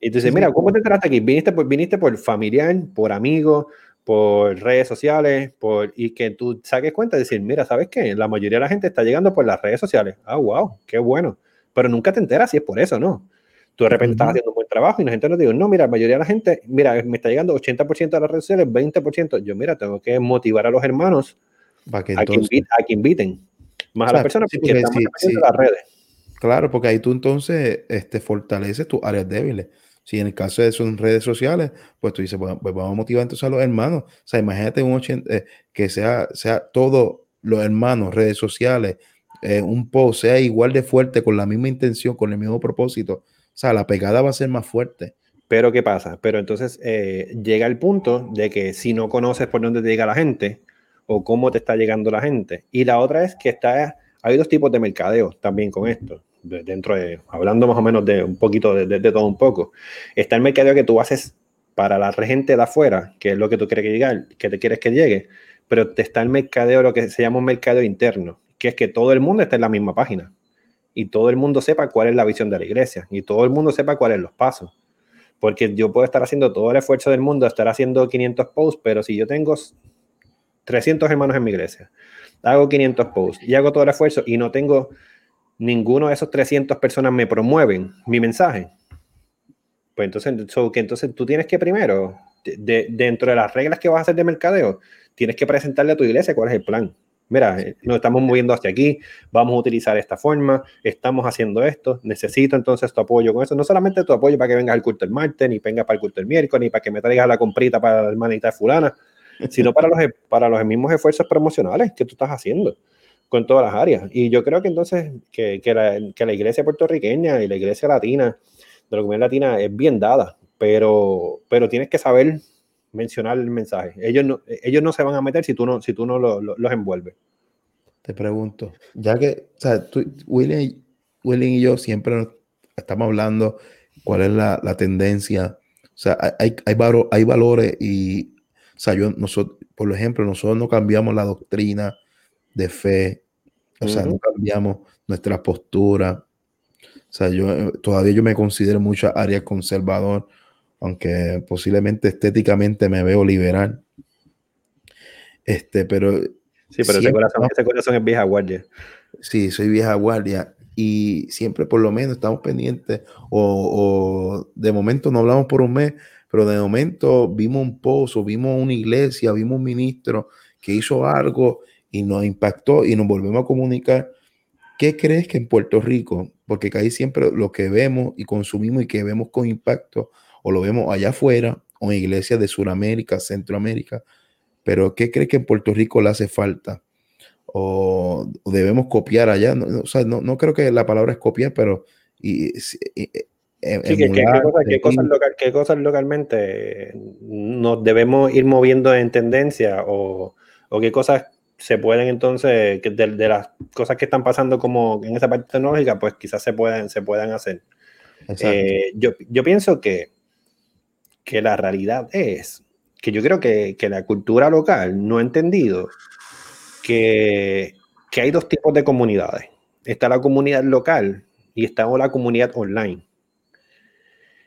Speaker 2: Y tú dices, mira, ¿cómo te enteraste aquí? ¿Viniste por, viniste por familiar, por amigo, por redes sociales, por, y que tú saques cuenta de decir, mira, ¿sabes qué? La mayoría de la gente está llegando por las redes sociales. Ah, wow, qué bueno. Pero nunca te enteras si es por eso, ¿no? Tú de repente estás haciendo un buen trabajo y la gente no te dice, no, mira, la mayoría de la gente, mira, me está llegando 80% de las redes sociales, 20%. Yo, mira, tengo que motivar a los hermanos a, que inviten, más a las personas porque, estamos
Speaker 1: en las redes. Claro, porque ahí tú entonces este, fortaleces tus áreas débiles. Si en el caso de sus redes sociales, pues tú dices, pues, vamos a motivar entonces a los hermanos. O sea, imagínate un 80, eh, que sea, sea todos los hermanos, redes sociales, eh, un post sea igual de fuerte, con la misma intención, con el mismo propósito. O sea, la pegada va a ser más fuerte.
Speaker 2: Pero ¿qué pasa? Pero entonces eh, llega el punto de que si no conoces por dónde te llega la gente o cómo te está llegando la gente. Y la otra es que está, hay dos tipos de mercadeo también con esto dentro de, hablando más o menos de un poquito de, todo un poco, está el mercadeo que tú haces para la gente de afuera, que es lo que tú quieres que llegue, que te quieres que llegue, pero está el mercadeo, lo que se llama un mercadeo interno, que es que todo el mundo esté en la misma página y todo el mundo sepa cuál es la visión de la iglesia y todo el mundo sepa cuáles son los pasos. Porque yo puedo estar haciendo todo el esfuerzo del mundo, estar haciendo 500 posts, pero si yo tengo 300 hermanos en mi iglesia, hago 500 posts y hago todo el esfuerzo y no tengo ninguno de esos 300 personas me promueven mi mensaje, pues entonces, que entonces tú tienes que primero, dentro de las reglas que vas a hacer de mercadeo, tienes que presentarle a tu iglesia cuál es el plan. Mira, eh, nos estamos moviendo hacia aquí, vamos a utilizar esta forma, estamos haciendo esto, necesito entonces tu apoyo con eso. No solamente tu apoyo para que vengas al culto el martes, ni vengas para el culto el miércoles, ni para que me traigas la comprita para la hermanita fulana, sino para los, para los mismos esfuerzos promocionales que tú estás haciendo con todas las áreas. Y yo creo que entonces que, que, la, que la iglesia puertorriqueña y la iglesia latina, de la comunidad latina, es bien dada, pero, pero tienes que saber mencionar el mensaje. Ellos no, ellos no se van a meter si tú no, si tú no los envuelves.
Speaker 1: Te pregunto, ya que, o sea, tú, William, William, y yo siempre estamos hablando cuál es la, la tendencia. O sea, hay, hay, hay valores y, o sea, yo, nosotros, por ejemplo, nosotros no cambiamos la doctrina de fe, o sea, no cambiamos nuestra postura. O sea, yo todavía yo me considero mucha área conservador aunque posiblemente estéticamente me veo liberal. Este, pero.
Speaker 2: Sí, pero ese corazón, ese corazón es vieja guardia.
Speaker 1: Sí, soy vieja guardia. Y siempre, por lo menos, estamos pendientes. O, de momento no hablamos por un mes, pero de momento vimos un pozo, vimos una iglesia, vimos un ministro que hizo algo y nos impactó y nos volvemos a comunicar. ¿Qué crees que en Puerto Rico? Porque ahí siempre lo que vemos y consumimos y que vemos con impacto o lo vemos allá afuera o en iglesias de Sudamérica, Centroamérica, pero ¿qué cree que en Puerto Rico le hace falta? O, debemos copiar allá, no, o sea, no, creo que la palabra es copiar, pero y,
Speaker 2: ¿qué, cosas, localmente nos debemos ir moviendo en tendencia o, qué cosas se pueden entonces, de, las cosas que están pasando como en esa parte tecnológica, pues quizás se puedan, se puedan hacer. Eh, yo, yo, pienso que que la realidad es que yo creo que, que la cultura local no ha entendido que, que, hay dos tipos de comunidades. Está la comunidad local y está la comunidad online.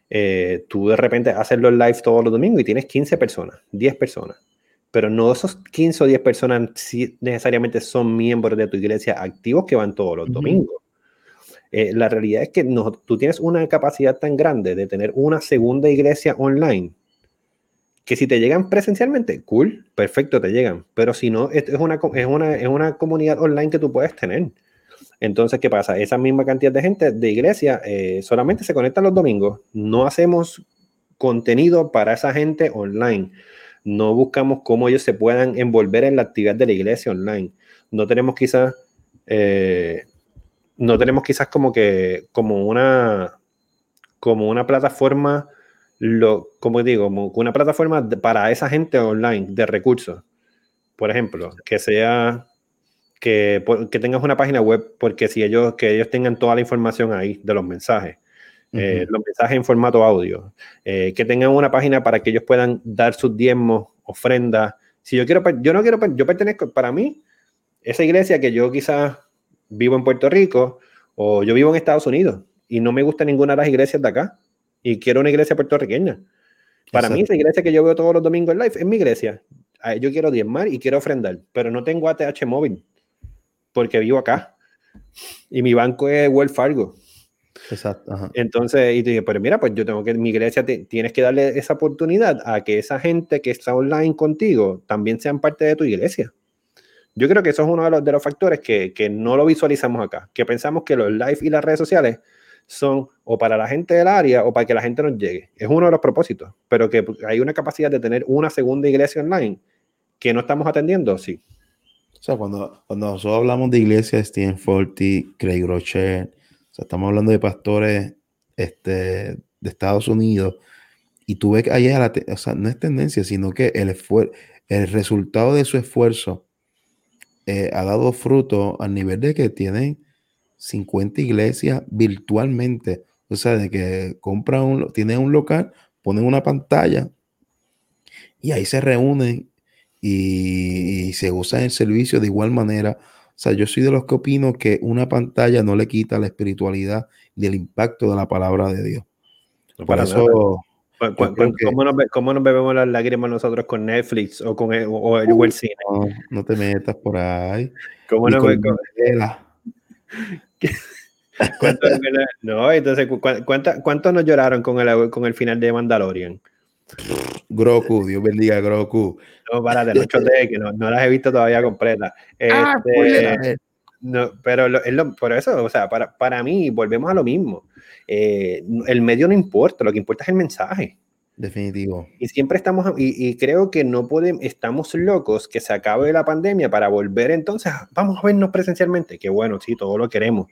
Speaker 2: Eh, tú de repente haces los live todos los domingos y tienes 15 personas, 10 personas. Pero no esos 15 o 10 personas necesariamente son miembros de tu iglesia activos que van todos los domingos. Eh, la realidad es que no, tú tienes una capacidad tan grande de tener una segunda iglesia online que si te llegan presencialmente, cool, perfecto, te llegan. Pero si no, es una, es una, es una comunidad online que tú puedes tener. Entonces, ¿qué pasa? Esa misma cantidad de gente de iglesia eh, solamente se conectan los domingos. No hacemos contenido para esa gente online. No buscamos cómo ellos se puedan envolver en la actividad de la iglesia online. No tenemos quizás eh, no tenemos quizás como que, como una, como una plataforma, lo, como digo, como una plataforma para esa gente online de recursos. Por ejemplo, que sea, que, que tengas una página web, porque si ellos, que ellos tengan toda la información ahí de los mensajes. Eh, los mensajes en formato audio, eh, que tengan una página para que ellos puedan dar sus diezmos, ofrendas. Si yo quiero, yo no quiero, yo pertenezco, para mí, esa iglesia que yo quizás vivo en Puerto Rico o yo vivo en Estados Unidos y no me gusta ninguna de las iglesias de acá y quiero una iglesia puertorriqueña. Para mí, esa iglesia que yo veo todos los domingos en live es mi iglesia. Yo quiero diezmar y quiero ofrendar, pero no tengo ATH móvil porque vivo acá y mi banco es Wells Fargo. Exacto. Entonces, y dije, pero mira, pues yo tengo que, mi iglesia, tienes que darle esa oportunidad a que esa gente que está online contigo también sean parte de tu iglesia. Yo creo que eso es uno de los, de los factores que, que, no lo visualizamos acá, que pensamos que los live y las redes sociales son o para la gente del área o para que la gente nos llegue. Es uno de los propósitos, pero que hay una capacidad de tener una segunda iglesia online que no estamos atendiendo, sí.
Speaker 1: O sea, cuando, cuando nosotros hablamos de iglesias, Stephen Forty, Craig Rocher, estamos hablando de pastores este, de Estados Unidos, y tú ves que ahí o sea, no es tendencia, sino que el, el resultado de su esfuerzo eh, ha dado fruto al nivel de que tienen 50 iglesias virtualmente. O sea, de que compran un, tienen un local, ponen una pantalla y ahí se reúnen y, se usa en el servicio de igual manera. O sea, yo soy de los que opino que una pantalla no le quita la espiritualidad ni el impacto de la palabra de Dios.
Speaker 2: Por eso... ¿Cómo, nos, bebemos las lágrimas nosotros con Netflix o con el, o, el cine?
Speaker 1: No, te metas por ahí.
Speaker 2: ¿Cómo nos <laughs> no, entonces, ¿cuánto, nos lloraron con el, con el final de Mandalorian?
Speaker 1: Groku, Dios bendiga a Groku.
Speaker 2: No, párate, no que no, no, las he visto todavía completas. Ah, este, no, pero es lo, por eso, o sea, para, para mí, volvemos a lo mismo. Eh, el medio no importa, lo que importa es el mensaje.
Speaker 1: Definitivo.
Speaker 2: Y siempre estamos, y, creo que no podemos, estamos locos que se acabe la pandemia para volver entonces, vamos a vernos presencialmente, que bueno, sí, todo lo queremos,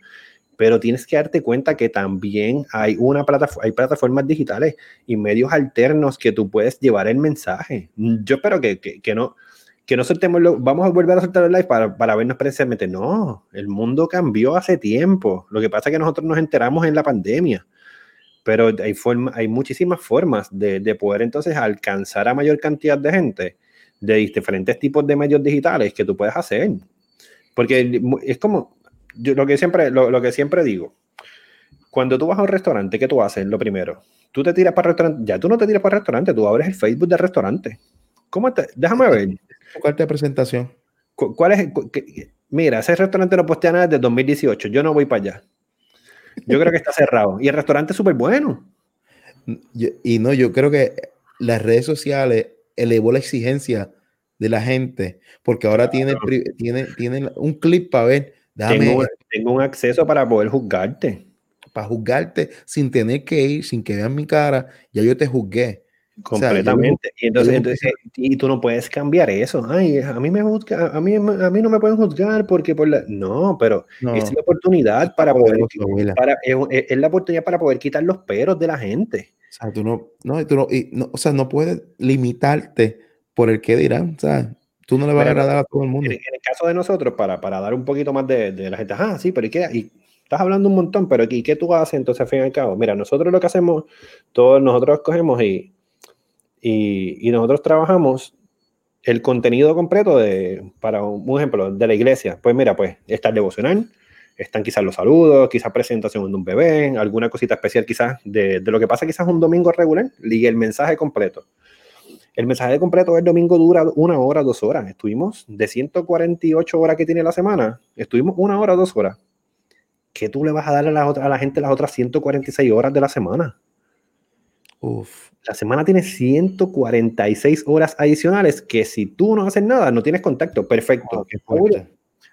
Speaker 2: pero tienes que darte cuenta que también hay, una plataforma, hay plataformas digitales y medios alternos que tú puedes llevar el mensaje. Yo espero que, que, no, que no soltemos, lo, vamos a volver a soltar el live para, para vernos presencialmente. No, el mundo cambió hace tiempo. Lo que pasa es que nosotros nos enteramos en la pandemia pero hay, forma, hay muchísimas formas de, de, poder entonces alcanzar a mayor cantidad de gente de diferentes tipos de medios digitales que tú puedes hacer. Porque es como, yo, lo, que siempre, lo, lo, que siempre digo, cuando tú vas a un restaurante, ¿qué tú haces? Lo primero, tú te tiras para el restaurante, ya tú no te tiras para el restaurante, tú abres el Facebook del restaurante. ¿Cómo te, déjame ver.
Speaker 1: ¿Cuál es la presentación?
Speaker 2: ¿Cuál es? mira, ese restaurante no postea nada desde 2018, yo no voy para allá. Yo creo que está cerrado. Y el restaurante es súper bueno.
Speaker 1: y no, yo creo que las redes sociales elevó la exigencia de la gente, porque ahora tienen, tiene, un clip para ver.
Speaker 2: Tengo, tengo, un acceso para poder juzgarte.
Speaker 1: Para juzgarte sin tener que ir, sin que vean mi cara, ya yo te juzgué.
Speaker 2: Completamente. y entonces, entonces, y tú no puedes cambiar eso. Ay, a mí me juzga, a mí, a mí no me pueden juzgar porque por la. No, pero es la oportunidad para poder. Para, es, la oportunidad para poder quitar los peros de la gente.
Speaker 1: O sea, tú no, no, tú no, y no, o sea, no puedes limitarte por el que dirán. O sea, tú no le vas a agradar a todo el mundo.
Speaker 2: En, el caso de nosotros, para, para dar un poquito más de, de la gente, ah, sí, pero ¿y qué? Y, estás hablando un montón, pero ¿y qué tú haces entonces al fin y al cabo? Mira, nosotros lo que hacemos, todos nosotros cogemos y y, nosotros trabajamos el contenido completo de, para un, ejemplo, de la iglesia. Pues mira, pues está el devocional, están quizás los saludos, quizás presentación de un bebé, alguna cosita especial quizás de, de, lo que pasa quizás un domingo regular y el mensaje completo. El mensaje completo del domingo dura una hora, dos horas. Estuvimos de 148 horas que tiene la semana, estuvimos una hora, dos horas. ¿Qué tú le vas a dar a la, a la gente las otras 146 horas de la semana? Uf. La semana tiene 146 horas adicionales que si tú no haces nada, no tienes contacto. Perfecto. Ah,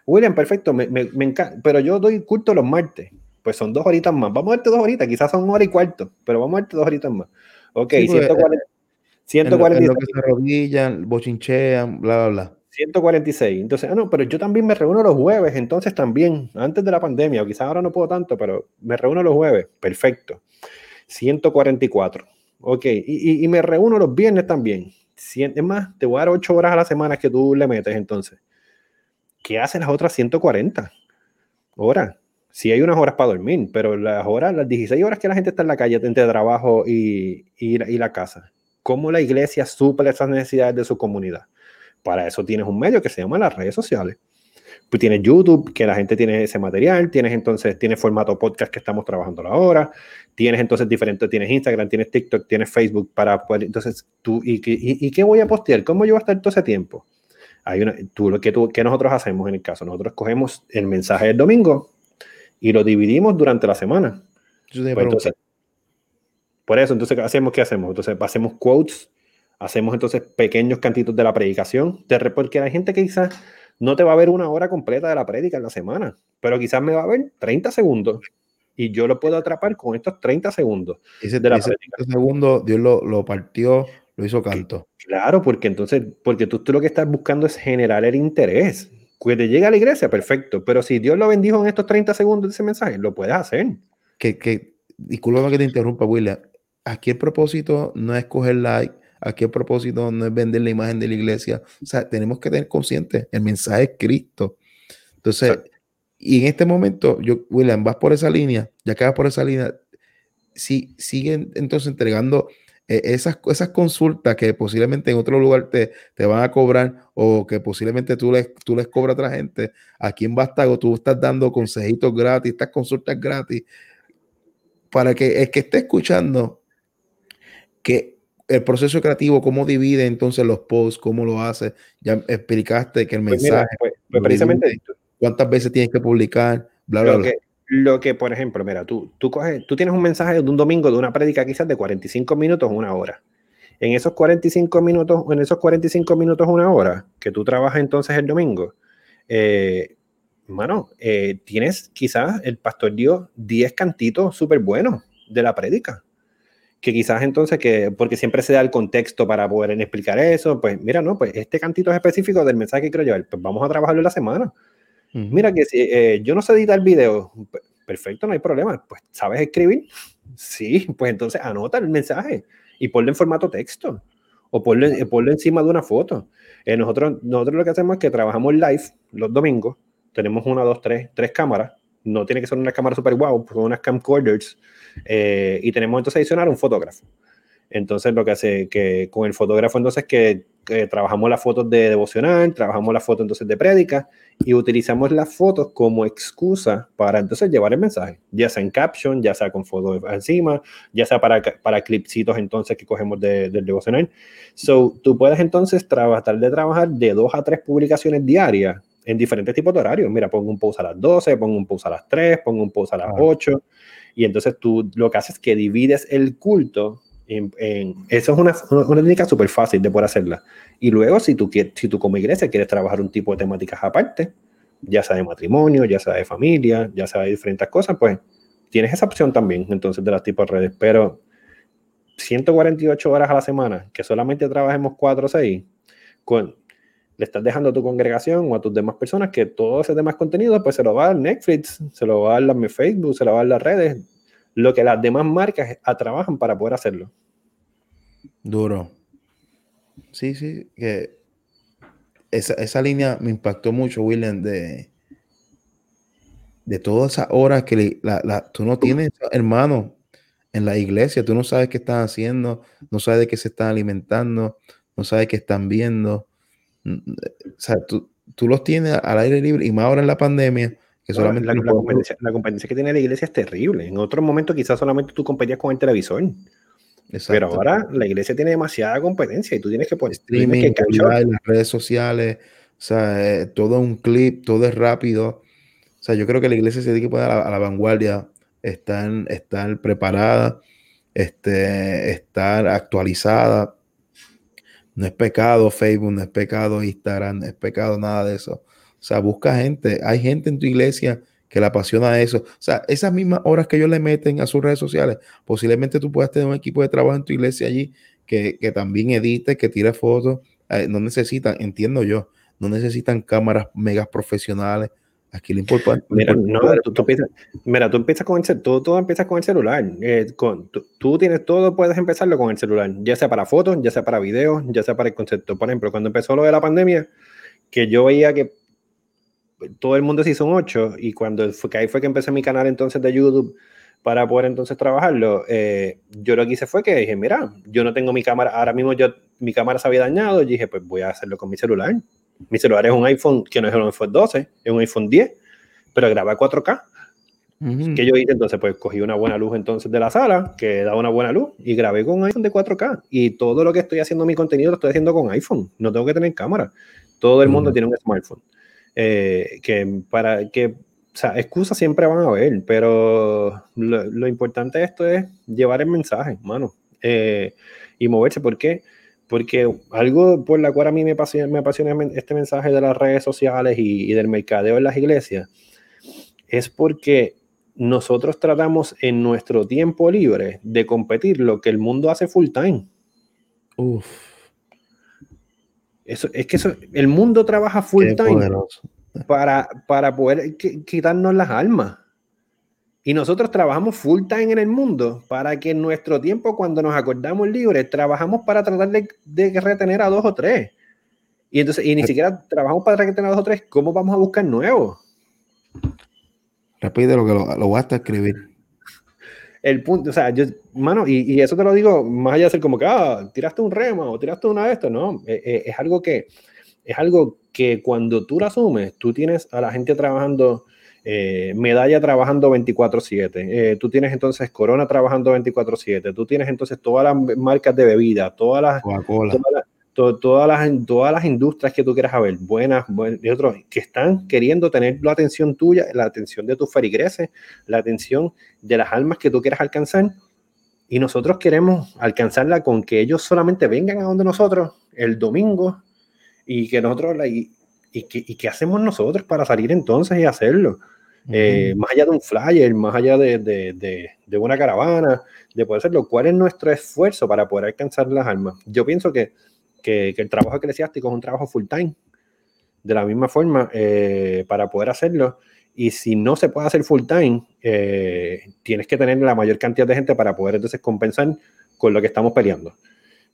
Speaker 2: William, perfecto. Me, encanta. Pero yo doy culto los martes. Pues son dos horitas más. Vamos a verte dos horitas. Quizás son hora y cuarto. Pero vamos a verte dos horitas más. Ok, 140, 146.
Speaker 1: Lo, que se arrodillan, bochinchean, bla, bla, bla.
Speaker 2: 146. Entonces, ah, no, pero yo también me reúno los jueves, entonces también, antes de la pandemia, o quizás ahora no puedo tanto, pero me reúno los jueves. Perfecto. 144. Ok, y, y, me reúno los viernes también. Es más, te voy a dar 8 horas a la semana que tú le metes entonces. ¿Qué hacen las otras 140 horas? Sí hay unas horas para dormir, pero las horas, las 16 horas que la gente está en la calle entre trabajo y, y, y la casa. ¿Cómo la iglesia suple esas necesidades de su comunidad? Para eso tienes un medio que se llama las redes sociales. Pues tienes YouTube, que la gente tiene ese material, tienes entonces, tienes formato podcast que estamos trabajando ahora, tienes entonces diferentes, tienes Instagram, tienes TikTok, tienes Facebook para poder, entonces tú, ¿y, y, y qué voy a postear? ¿Cómo yo voy a estar todo ese tiempo? Hay una, tú, lo que, tú, que nosotros hacemos en el caso, nosotros cogemos el mensaje del domingo y lo dividimos durante la semana. Pues entonces, por eso, entonces, hacemos? ¿Qué hacemos? Entonces, hacemos quotes, hacemos entonces pequeños cantitos de la predicación, porque hay gente que quizás no te va a ver una hora completa de la prédica en la semana, pero quizás me va a ver 30 segundos y yo lo puedo atrapar con estos 30 segunos.
Speaker 1: Ese, de la ese 30 segundos Dios lo, lo, partió, lo hizo canto.
Speaker 2: Claro, porque entonces, porque tú, tú, lo que estás buscando es generar el interés. Que te llegue a la iglesia, perfecto, pero si Dios lo bendijo en estos 30 segundos de ese mensaje, lo puedes hacer.
Speaker 1: Que, que disculpa que te interrumpa, William. Aquí el propósito no es coger like, Aquí el propósito no es vender la imagen de la iglesia. O sea, tenemos que tener consciente, el mensaje es Cristo. Entonces, y en este momento, yo, William, vas por esa línea, ya que vas por esa línea, si siguen entonces entregando e, esas, esas consultas que posiblemente en otro lugar te, te van a cobrar o que posiblemente tú les, tú les cobras a otra gente, aquí en Bastago tú estás dando consejitos gratis, estas consultas gratis, para que el que esté escuchando, que el proceso creativo, cómo divide entonces los posts, cómo lo hace, ya explicaste que el pues mensaje,
Speaker 2: pues, pues precisamente,
Speaker 1: cuántas veces tienes que publicar, bla, bla, bla.
Speaker 2: Lo que, por ejemplo, mira, tú, tú, coges, tú tienes un mensaje de un domingo de una prédica quizás de 45 minutos, una hora. En esos 45 minutos, en esos 45 minutos, una hora, que tú trabajas entonces el domingo, eh, bueno, eh, tienes quizás, el pastor dio 10 cantitos súper buenos de la prédica. Que quizás entonces, que, porque siempre se da el contexto para poder explicar eso, pues mira, no, pues este cantito es específico del mensaje que quiero llevar, pues vamos a trabajarlo en la semana Mira que si eh, yo no sé editar video, perfecto, no hay problema. Pues, ¿sabes escribir? Sí, pues entonces anota el mensaje y ponlo en formato texto o ponlo, eh, encima de una foto. Eh, nosotros, nosotros lo que hacemos es que trabajamos live los domingos, tenemos una, dos, tres, tres cámaras, no tiene que ser una cámara super wow, son unas camcorders, y tenemos entonces adicionar un fotógrafo. Entonces lo que hace que con el fotógrafo entonces que, trabajamos las fotos de devocional, trabajamos las fotos entonces de prédica y utilizamos las fotos como excusa para entonces llevar el mensaje, ya sea en caption, ya sea con fotos encima, ya sea para, para clipsitos entonces que cogemos del devocional. So, tú puedes entonces tratar de trabajar de dos a tres publicaciones diarias en diferentes tipos de horarios. Mira, pongo un post a las 12, pongo un post a las 3, pongo un post a las 8. Y entonces tú lo que haces es que divides el culto eso es una, una técnica súper fácil de poder hacerla. Y luego, si tú, si tú como iglesia quieres trabajar un tipo de temáticas aparte, ya sea de matrimonio, ya sea de familia, ya sea de diferentes cosas, pues tienes esa opción también, entonces, de las tipos de redes. Pero 148 horas a la semana, que solamente trabajemos 4 o 6, con, le estás dejando a tu congregación o a tus demás personas que todo ese demás contenido, pues se lo va a Netflix, se lo va a dar mi Facebook, se lo va a dar las redes, lo que las demás marcas trabajan para poder hacerlo.
Speaker 1: Duro. Sí, sí, que esa, línea me impactó mucho, William, de, de todas esas horas que tú no tienes, hermano, en la iglesia, tú no sabes qué están haciendo, no sabes de qué se están alimentando, no sabes qué están viendo. O sea, tú, tú los tienes al aire libre y más ahora en la pandemia, solamente
Speaker 2: la, competencia, que tiene la iglesia es terrible. En otro momento quizás solamente tú competías con el televisor. Pero ahora la iglesia tiene demasiada competencia y tú tienes que poner
Speaker 1: streaming, las redes sociales, o sea, eh, todo un clip, todo es rápido. O sea, yo creo que la iglesia se tiene que poner a la, vanguardia, estar, estar preparada, este, estar actualizada. No es pecado Facebook, no es pecado Instagram, no es pecado nada de eso. O sea, busca gente. Hay gente en tu iglesia que le apasiona eso. O sea, esas mismas horas que ellos le meten a sus redes sociales, posiblemente tú puedas tener un equipo de trabajo en tu iglesia allí que, también edite, que tire fotos. Eh, no necesitan, entiendo yo, no necesitan cámaras megas profesionales. Aquí lo importante.
Speaker 2: Mira, no, tú, empiezas, mira, tú empiezas con el todo, todo empieza con el celular. Eh, con, tú, tienes todo, puedes empezarlo con el celular, ya sea para fotos, ya sea para videos, ya sea para el concepto. Por ejemplo, cuando empezó lo de la pandemia, que yo veía que todo el mundo sí son ocho y cuando fue, que ahí fue que empecé mi canal entonces de YouTube para poder entonces trabajarlo, eh, yo lo que hice fue que dije, mira, yo no tengo mi cámara, ahora mismo yo, mi cámara se había dañado, y dije, pues voy a hacerlo con mi celular. Mi celular es un iPhone que no es un iPhone 12, es un iPhone 10, pero graba 4K. que yo hice? Entonces, pues cogí una buena luz entonces de la sala, que da una buena luz, y grabé con un iPhone de 4K. Y todo lo que estoy haciendo mi contenido lo estoy haciendo con iPhone. No tengo que tener cámara. Todo el mundo tiene un smartphone. Eh, que para que, o sea, excusas siempre van a haber, pero lo, importante de esto es llevar el mensaje, mano, eh, y moverse. ¿Por qué? Porque algo por la cual a mí me apasiona, me apasiona este mensaje de las redes sociales y, del mercadeo en las iglesias, es porque nosotros tratamos en nuestro tiempo libre de competir lo que el mundo hace full time. Uf. Eso, es que eso, el mundo trabaja full time para, para poder quitarnos las almas. Y nosotros trabajamos full time en el mundo para que en nuestro tiempo, cuando nos acordamos libres, trabajamos para tratar de, de retener a dos o tres. Y entonces, y ni siquiera trabajamos para retener a dos o tres, ¿cómo vamos a buscar nuevos?
Speaker 1: Repite lo que lo, lo a escribir.
Speaker 2: el punto, o sea, yo, mano, y, y, eso te lo digo más allá de ser como que, ah, tiraste un remo o tiraste una de estas, no, es, e, es, algo que, es algo que cuando tú lo asumes, tú tienes a la gente trabajando, eh, medalla trabajando 24/7, eh, tú tienes entonces Corona trabajando 24/7, tú tienes entonces todas las marcas de bebida, todas las, todas las todas, las, todas las industrias que tú quieras ver, buenas, y otros, que están queriendo tener la atención tuya, la atención de tus ferigreses, la atención de las almas que tú quieras alcanzar, y nosotros queremos alcanzarla con que ellos solamente vengan a donde nosotros el domingo y que nosotros, y, y, que, y qué hacemos nosotros para salir entonces y hacerlo. Eh, más allá de un flyer, más allá de, de, de, de, una caravana, de poder hacerlo, ¿cuál es nuestro esfuerzo para poder alcanzar las almas? Yo pienso que que, el trabajo eclesiástico es un trabajo full time. De la misma forma, eh, para poder hacerlo, y si no se puede hacer full time, eh, tienes que tener la mayor cantidad de gente para poder entonces compensar con lo que estamos peleando.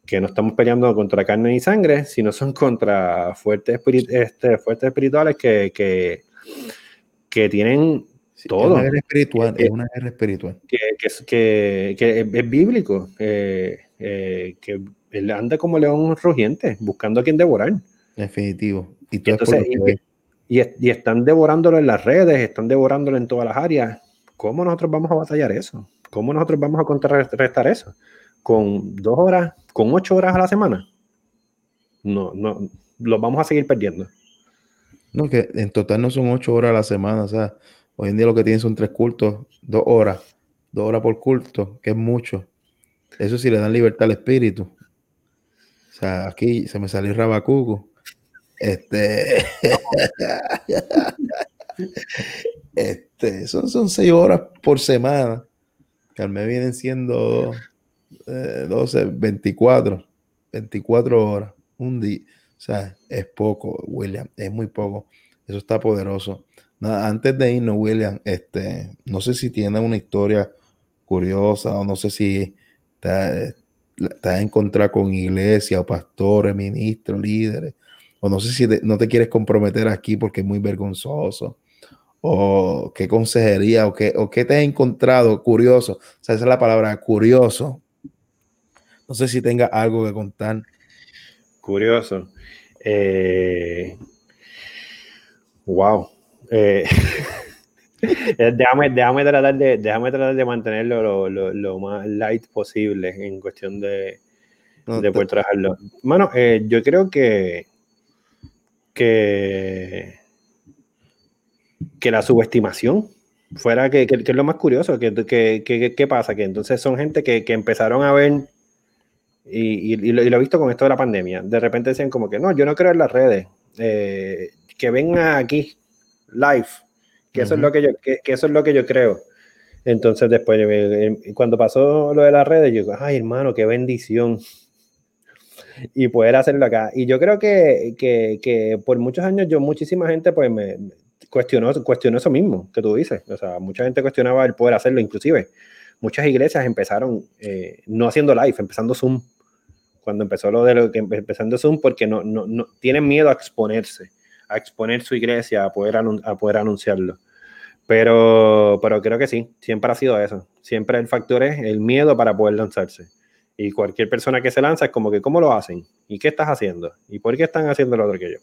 Speaker 2: Que no estamos peleando contra carne y sangre, sino son contra fuertes, este, fuertes espirituales que, que, que tienen todo.
Speaker 1: Es una guerra espiritual. es una guerra espiritual.
Speaker 2: Que, que, que es, bíblico. Eh, que él anda como león rugiente, buscando a quien devorar.
Speaker 1: Definitivo.
Speaker 2: Y, y, están devorándolo en las redes, están devorándolo en todas las áreas. ¿Cómo nosotros vamos a batallar eso? ¿Cómo nosotros vamos a contrarrestar eso? ¿Con dos horas, con ocho horas a la semana? No, no, lo vamos a seguir perdiendo.
Speaker 1: No, que en total no son ocho horas a la semana, o sea, hoy en día lo que tienen son tres cultos, dos horas, dos horas por culto, que es mucho. Eso sí le dan libertad al espíritu sea, aquí se me salió Rabacuco. Este, <laughs> este son, son seis horas por semana, que al mes vienen siendo 12, 24, 24 horas, un día. O sea, es poco, William, es muy poco. Eso está poderoso. Nada, antes de irnos, William, este, no sé si tiene una historia curiosa o no sé si te, has encontrado con iglesia o pastores, ministros, líderes, o no sé si no te quieres comprometer aquí porque es muy vergonzoso, o qué consejería, o qué, o qué te has encontrado curioso, o sea, esa es la palabra, curioso. No sé si tenga algo que contar.
Speaker 2: Curioso. Eh, wow. Eh, <laughs> Eh, déjame, déjame, tratar de, déjame tratar de mantenerlo lo, lo, lo más light posible en cuestión de, de poder trabajarlo. Bueno, eh, yo creo que, que, que la subestimación fuera que, que, es lo más curioso, que, que, que, pasa, que entonces son gente que, empezaron a ver, y, y, lo, y, lo, he visto con esto de la pandemia, de repente decían como que no, yo no creo en las redes, eh, que venga aquí live que eso, es lo que, yo, que, eso es lo que yo creo. Entonces después, cuando pasó lo de las redes, yo digo, ay hermano, qué bendición. Y poder hacerlo acá. Y yo creo que, que, que por muchos años yo, muchísima gente pues me cuestionó, cuestionó eso mismo que tú dices. O sea, mucha gente cuestionaba el poder hacerlo. Inclusive, muchas iglesias empezaron eh, no haciendo live, empezando Zoom. Cuando empezó lo de lo que empezando Zoom, porque no, no, no tienen miedo a exponerse a exponer su iglesia, a poder, a poder anunciarlo. Pero, pero creo que sí, siempre ha sido eso. Siempre el factor es el miedo para poder lanzarse. Y cualquier persona que se lanza es como que, ¿cómo lo hacen? ¿Y qué estás haciendo? ¿Y por qué están haciendo lo otro que yo?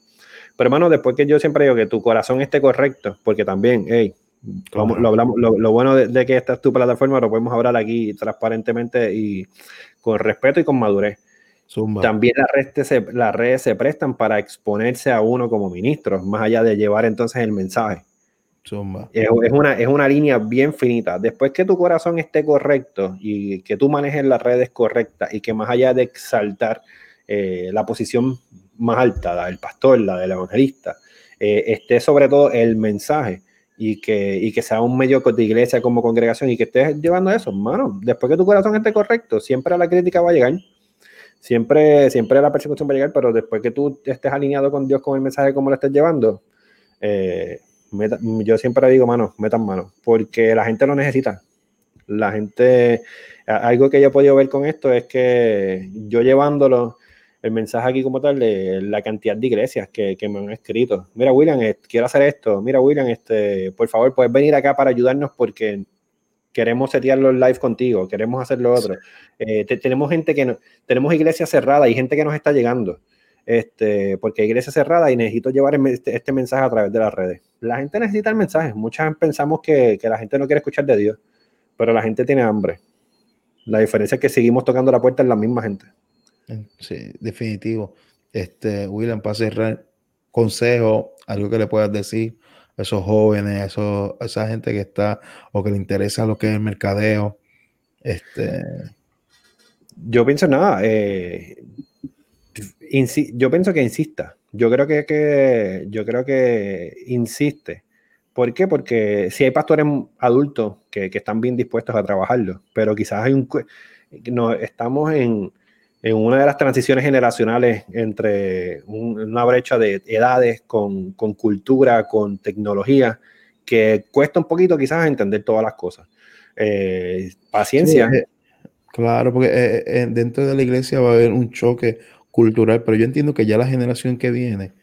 Speaker 2: Pero hermano, después que yo siempre digo que tu corazón esté correcto, porque también, hey, lo, hablamos, lo, bueno de, que esta es tu plataforma, lo podemos hablar aquí transparentemente y con respeto y con madurez. También las redes, se, las redes se prestan para exponerse a uno como ministro, más allá de llevar entonces el mensaje. Es, una, es una línea bien finita. Después que tu corazón esté correcto y que tú manejes las redes correctas y que más allá de exaltar eh, la posición más alta, la del pastor, la del evangelista, eh, esté sobre todo el mensaje y que, y que sea un medio de iglesia como congregación y que estés llevando eso, hermano. Después que tu corazón esté correcto, siempre la crítica va a llegar siempre, siempre la persecución va a llegar, pero después que tú estés alineado con Dios con el mensaje como lo estés llevando, eh, yo siempre digo, mano, metan mano, porque la gente lo necesita. La gente, algo que yo he podido ver con esto es que yo llevándolo, el mensaje aquí como tal, de la cantidad de iglesias que, que me han escrito. Mira, William, quiero hacer esto. Mira, William, este, por favor, puedes venir acá para ayudarnos porque queremos setear los live contigo, queremos hacer lo otro. Eh, tenemos gente que no, tenemos iglesia cerrada y gente que nos está llegando, este, porque hay iglesia cerrada y necesito llevar este, este, mensaje a través de las redes. La gente necesita el mensaje. Muchas pensamos que, que la gente no quiere escuchar de Dios, pero la gente tiene hambre. La diferencia es que seguimos tocando la puerta en la misma gente.
Speaker 1: Sí, definitivo. Este, William, para cerrar, consejo, algo que le puedas decir a esos jóvenes, a, esos, esa gente que está o que le interesa lo que es el mercadeo. Este...
Speaker 2: Yo pienso nada, eh, yo pienso que insista. Yo creo que, que, yo creo que insiste. ¿Por qué? Porque si hay pastores adultos que, que están bien dispuestos a trabajarlo, pero quizás hay un no, estamos en, en una de las transiciones generacionales entre una brecha de edades con, con, cultura, con tecnología, que cuesta un poquito quizás entender todas las cosas. Eh, paciencia.
Speaker 1: Eh, claro, porque eh, dentro de la iglesia va a haber un choque cultural, pero yo entiendo que ya la generación que viene,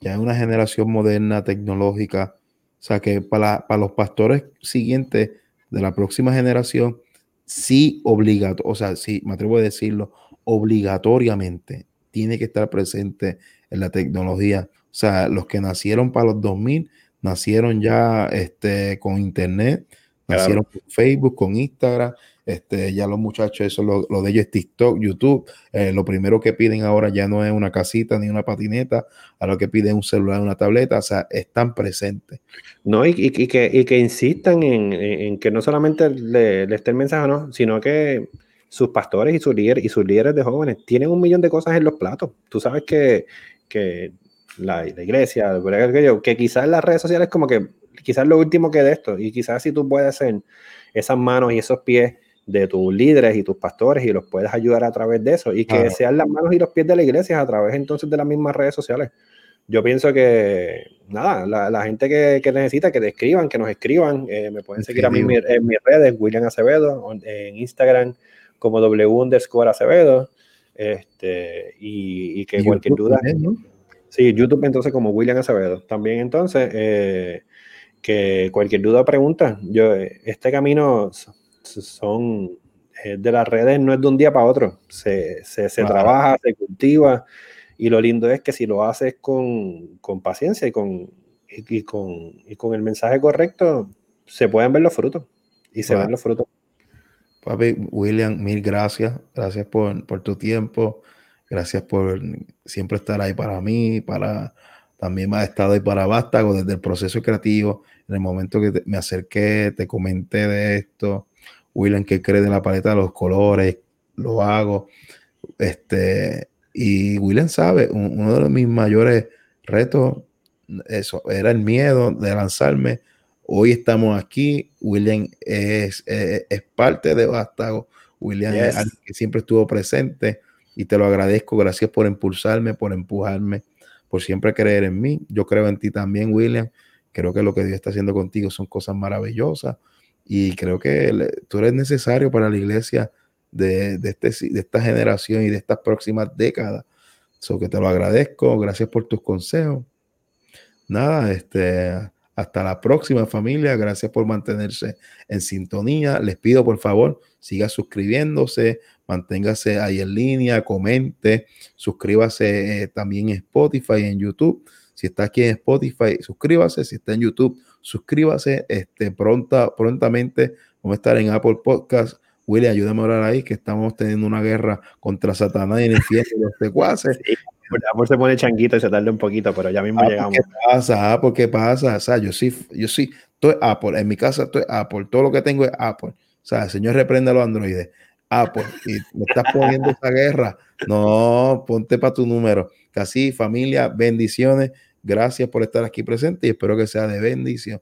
Speaker 1: ya es una generación moderna, tecnológica, o sea que para, para los pastores siguientes de la próxima generación, sí obligado, o sea, sí, me atrevo a decirlo, obligatoriamente tiene que estar presente en la tecnología. O sea, los que nacieron para los 2000 nacieron ya este, con internet, nacieron con Facebook, con Instagram. Este, ya los muchachos, eso lo, de ellos es TikTok, YouTube. Eh, lo primero que piden ahora ya no es una casita ni una patineta, a lo que piden un celular, una tableta, o sea, están presentes.
Speaker 2: No, y, que, y que, insistan en, que no solamente le, le esté el mensaje, ¿no? sino que sus pastores y sus líderes y sus líderes de jóvenes tienen un millón de cosas en los platos. Tú sabes que, que la, la, iglesia, que quizás las redes sociales como que quizás lo último que de esto y quizás si tú puedes ser esas manos y esos pies de tus líderes y tus pastores y los puedes ayudar a través de eso y que sean las manos y los pies de la iglesia a través entonces de las mismas redes sociales. Yo pienso que, nada, la, gente que, que, necesita que te escriban, que nos escriban, eh, me pueden seguir a mí en, mis redes, William Acevedo, en Instagram, como W underscore Acevedo. Este, y, que cualquier duda. Sí, YouTube entonces como William Acevedo. También entonces, eh, que cualquier duda o pregunta, yo, este camino son eh, de las redes, no es de un día para otro. Se, se, trabaja, se cultiva. Y lo lindo es que si lo haces con, con paciencia y con, y, con, y con el mensaje correcto, se pueden ver los frutos. Y se ven los frutos.
Speaker 1: Papi, William, mil gracias. Gracias por, tu tiempo. Gracias por siempre estar ahí para mí, para también me ha estado ahí para Vástago desde el proceso creativo. En el momento que me acerqué, te comenté de esto. William, que cree de la paleta de los colores, lo hago. Este, y William sabe, uno de mis mayores retos, eso, era el miedo de lanzarme Hoy estamos aquí. William es, es, parte de Bastago. William es alguien que siempre estuvo presente y te lo agradezco. Gracias por impulsarme, por empujarme, por siempre creer en mí. Yo creo en ti también, William. Creo que lo que Dios está haciendo contigo son cosas maravillosas y creo que tú eres necesario para la iglesia de, de, este, de esta generación y de estas próximas décadas. So que te lo agradezco. Gracias por tus consejos. Nada, este hasta la próxima familia. Gracias por mantenerse en sintonía. Les pido por favor, siga suscribiéndose, manténgase ahí en línea, comente, suscríbase eh, también en Spotify, en YouTube. Si está aquí en Spotify, suscríbase. Si está en YouTube, suscríbase. Este, pronta, prontamente vamos a estar en Apple Podcast. Willy, ayúdame a orar ahí, que estamos teniendo una guerra contra Satanás y el infierno de los secuaces.
Speaker 2: Amor se pone changuito y se tarda un poquito, pero ya mismo ah, llegamos.
Speaker 1: ¿Qué pasa? Ah, ¿Qué pasa? O sea, yo sí, yo sí, estoy Apple. En mi casa estoy Apple. Todo lo que tengo es Apple. O sea, el Señor reprende a los androides. Apple. Y me estás poniendo esa guerra. No, ponte para tu número. Casi, familia, bendiciones. Gracias por estar aquí presente y espero que sea de bendición.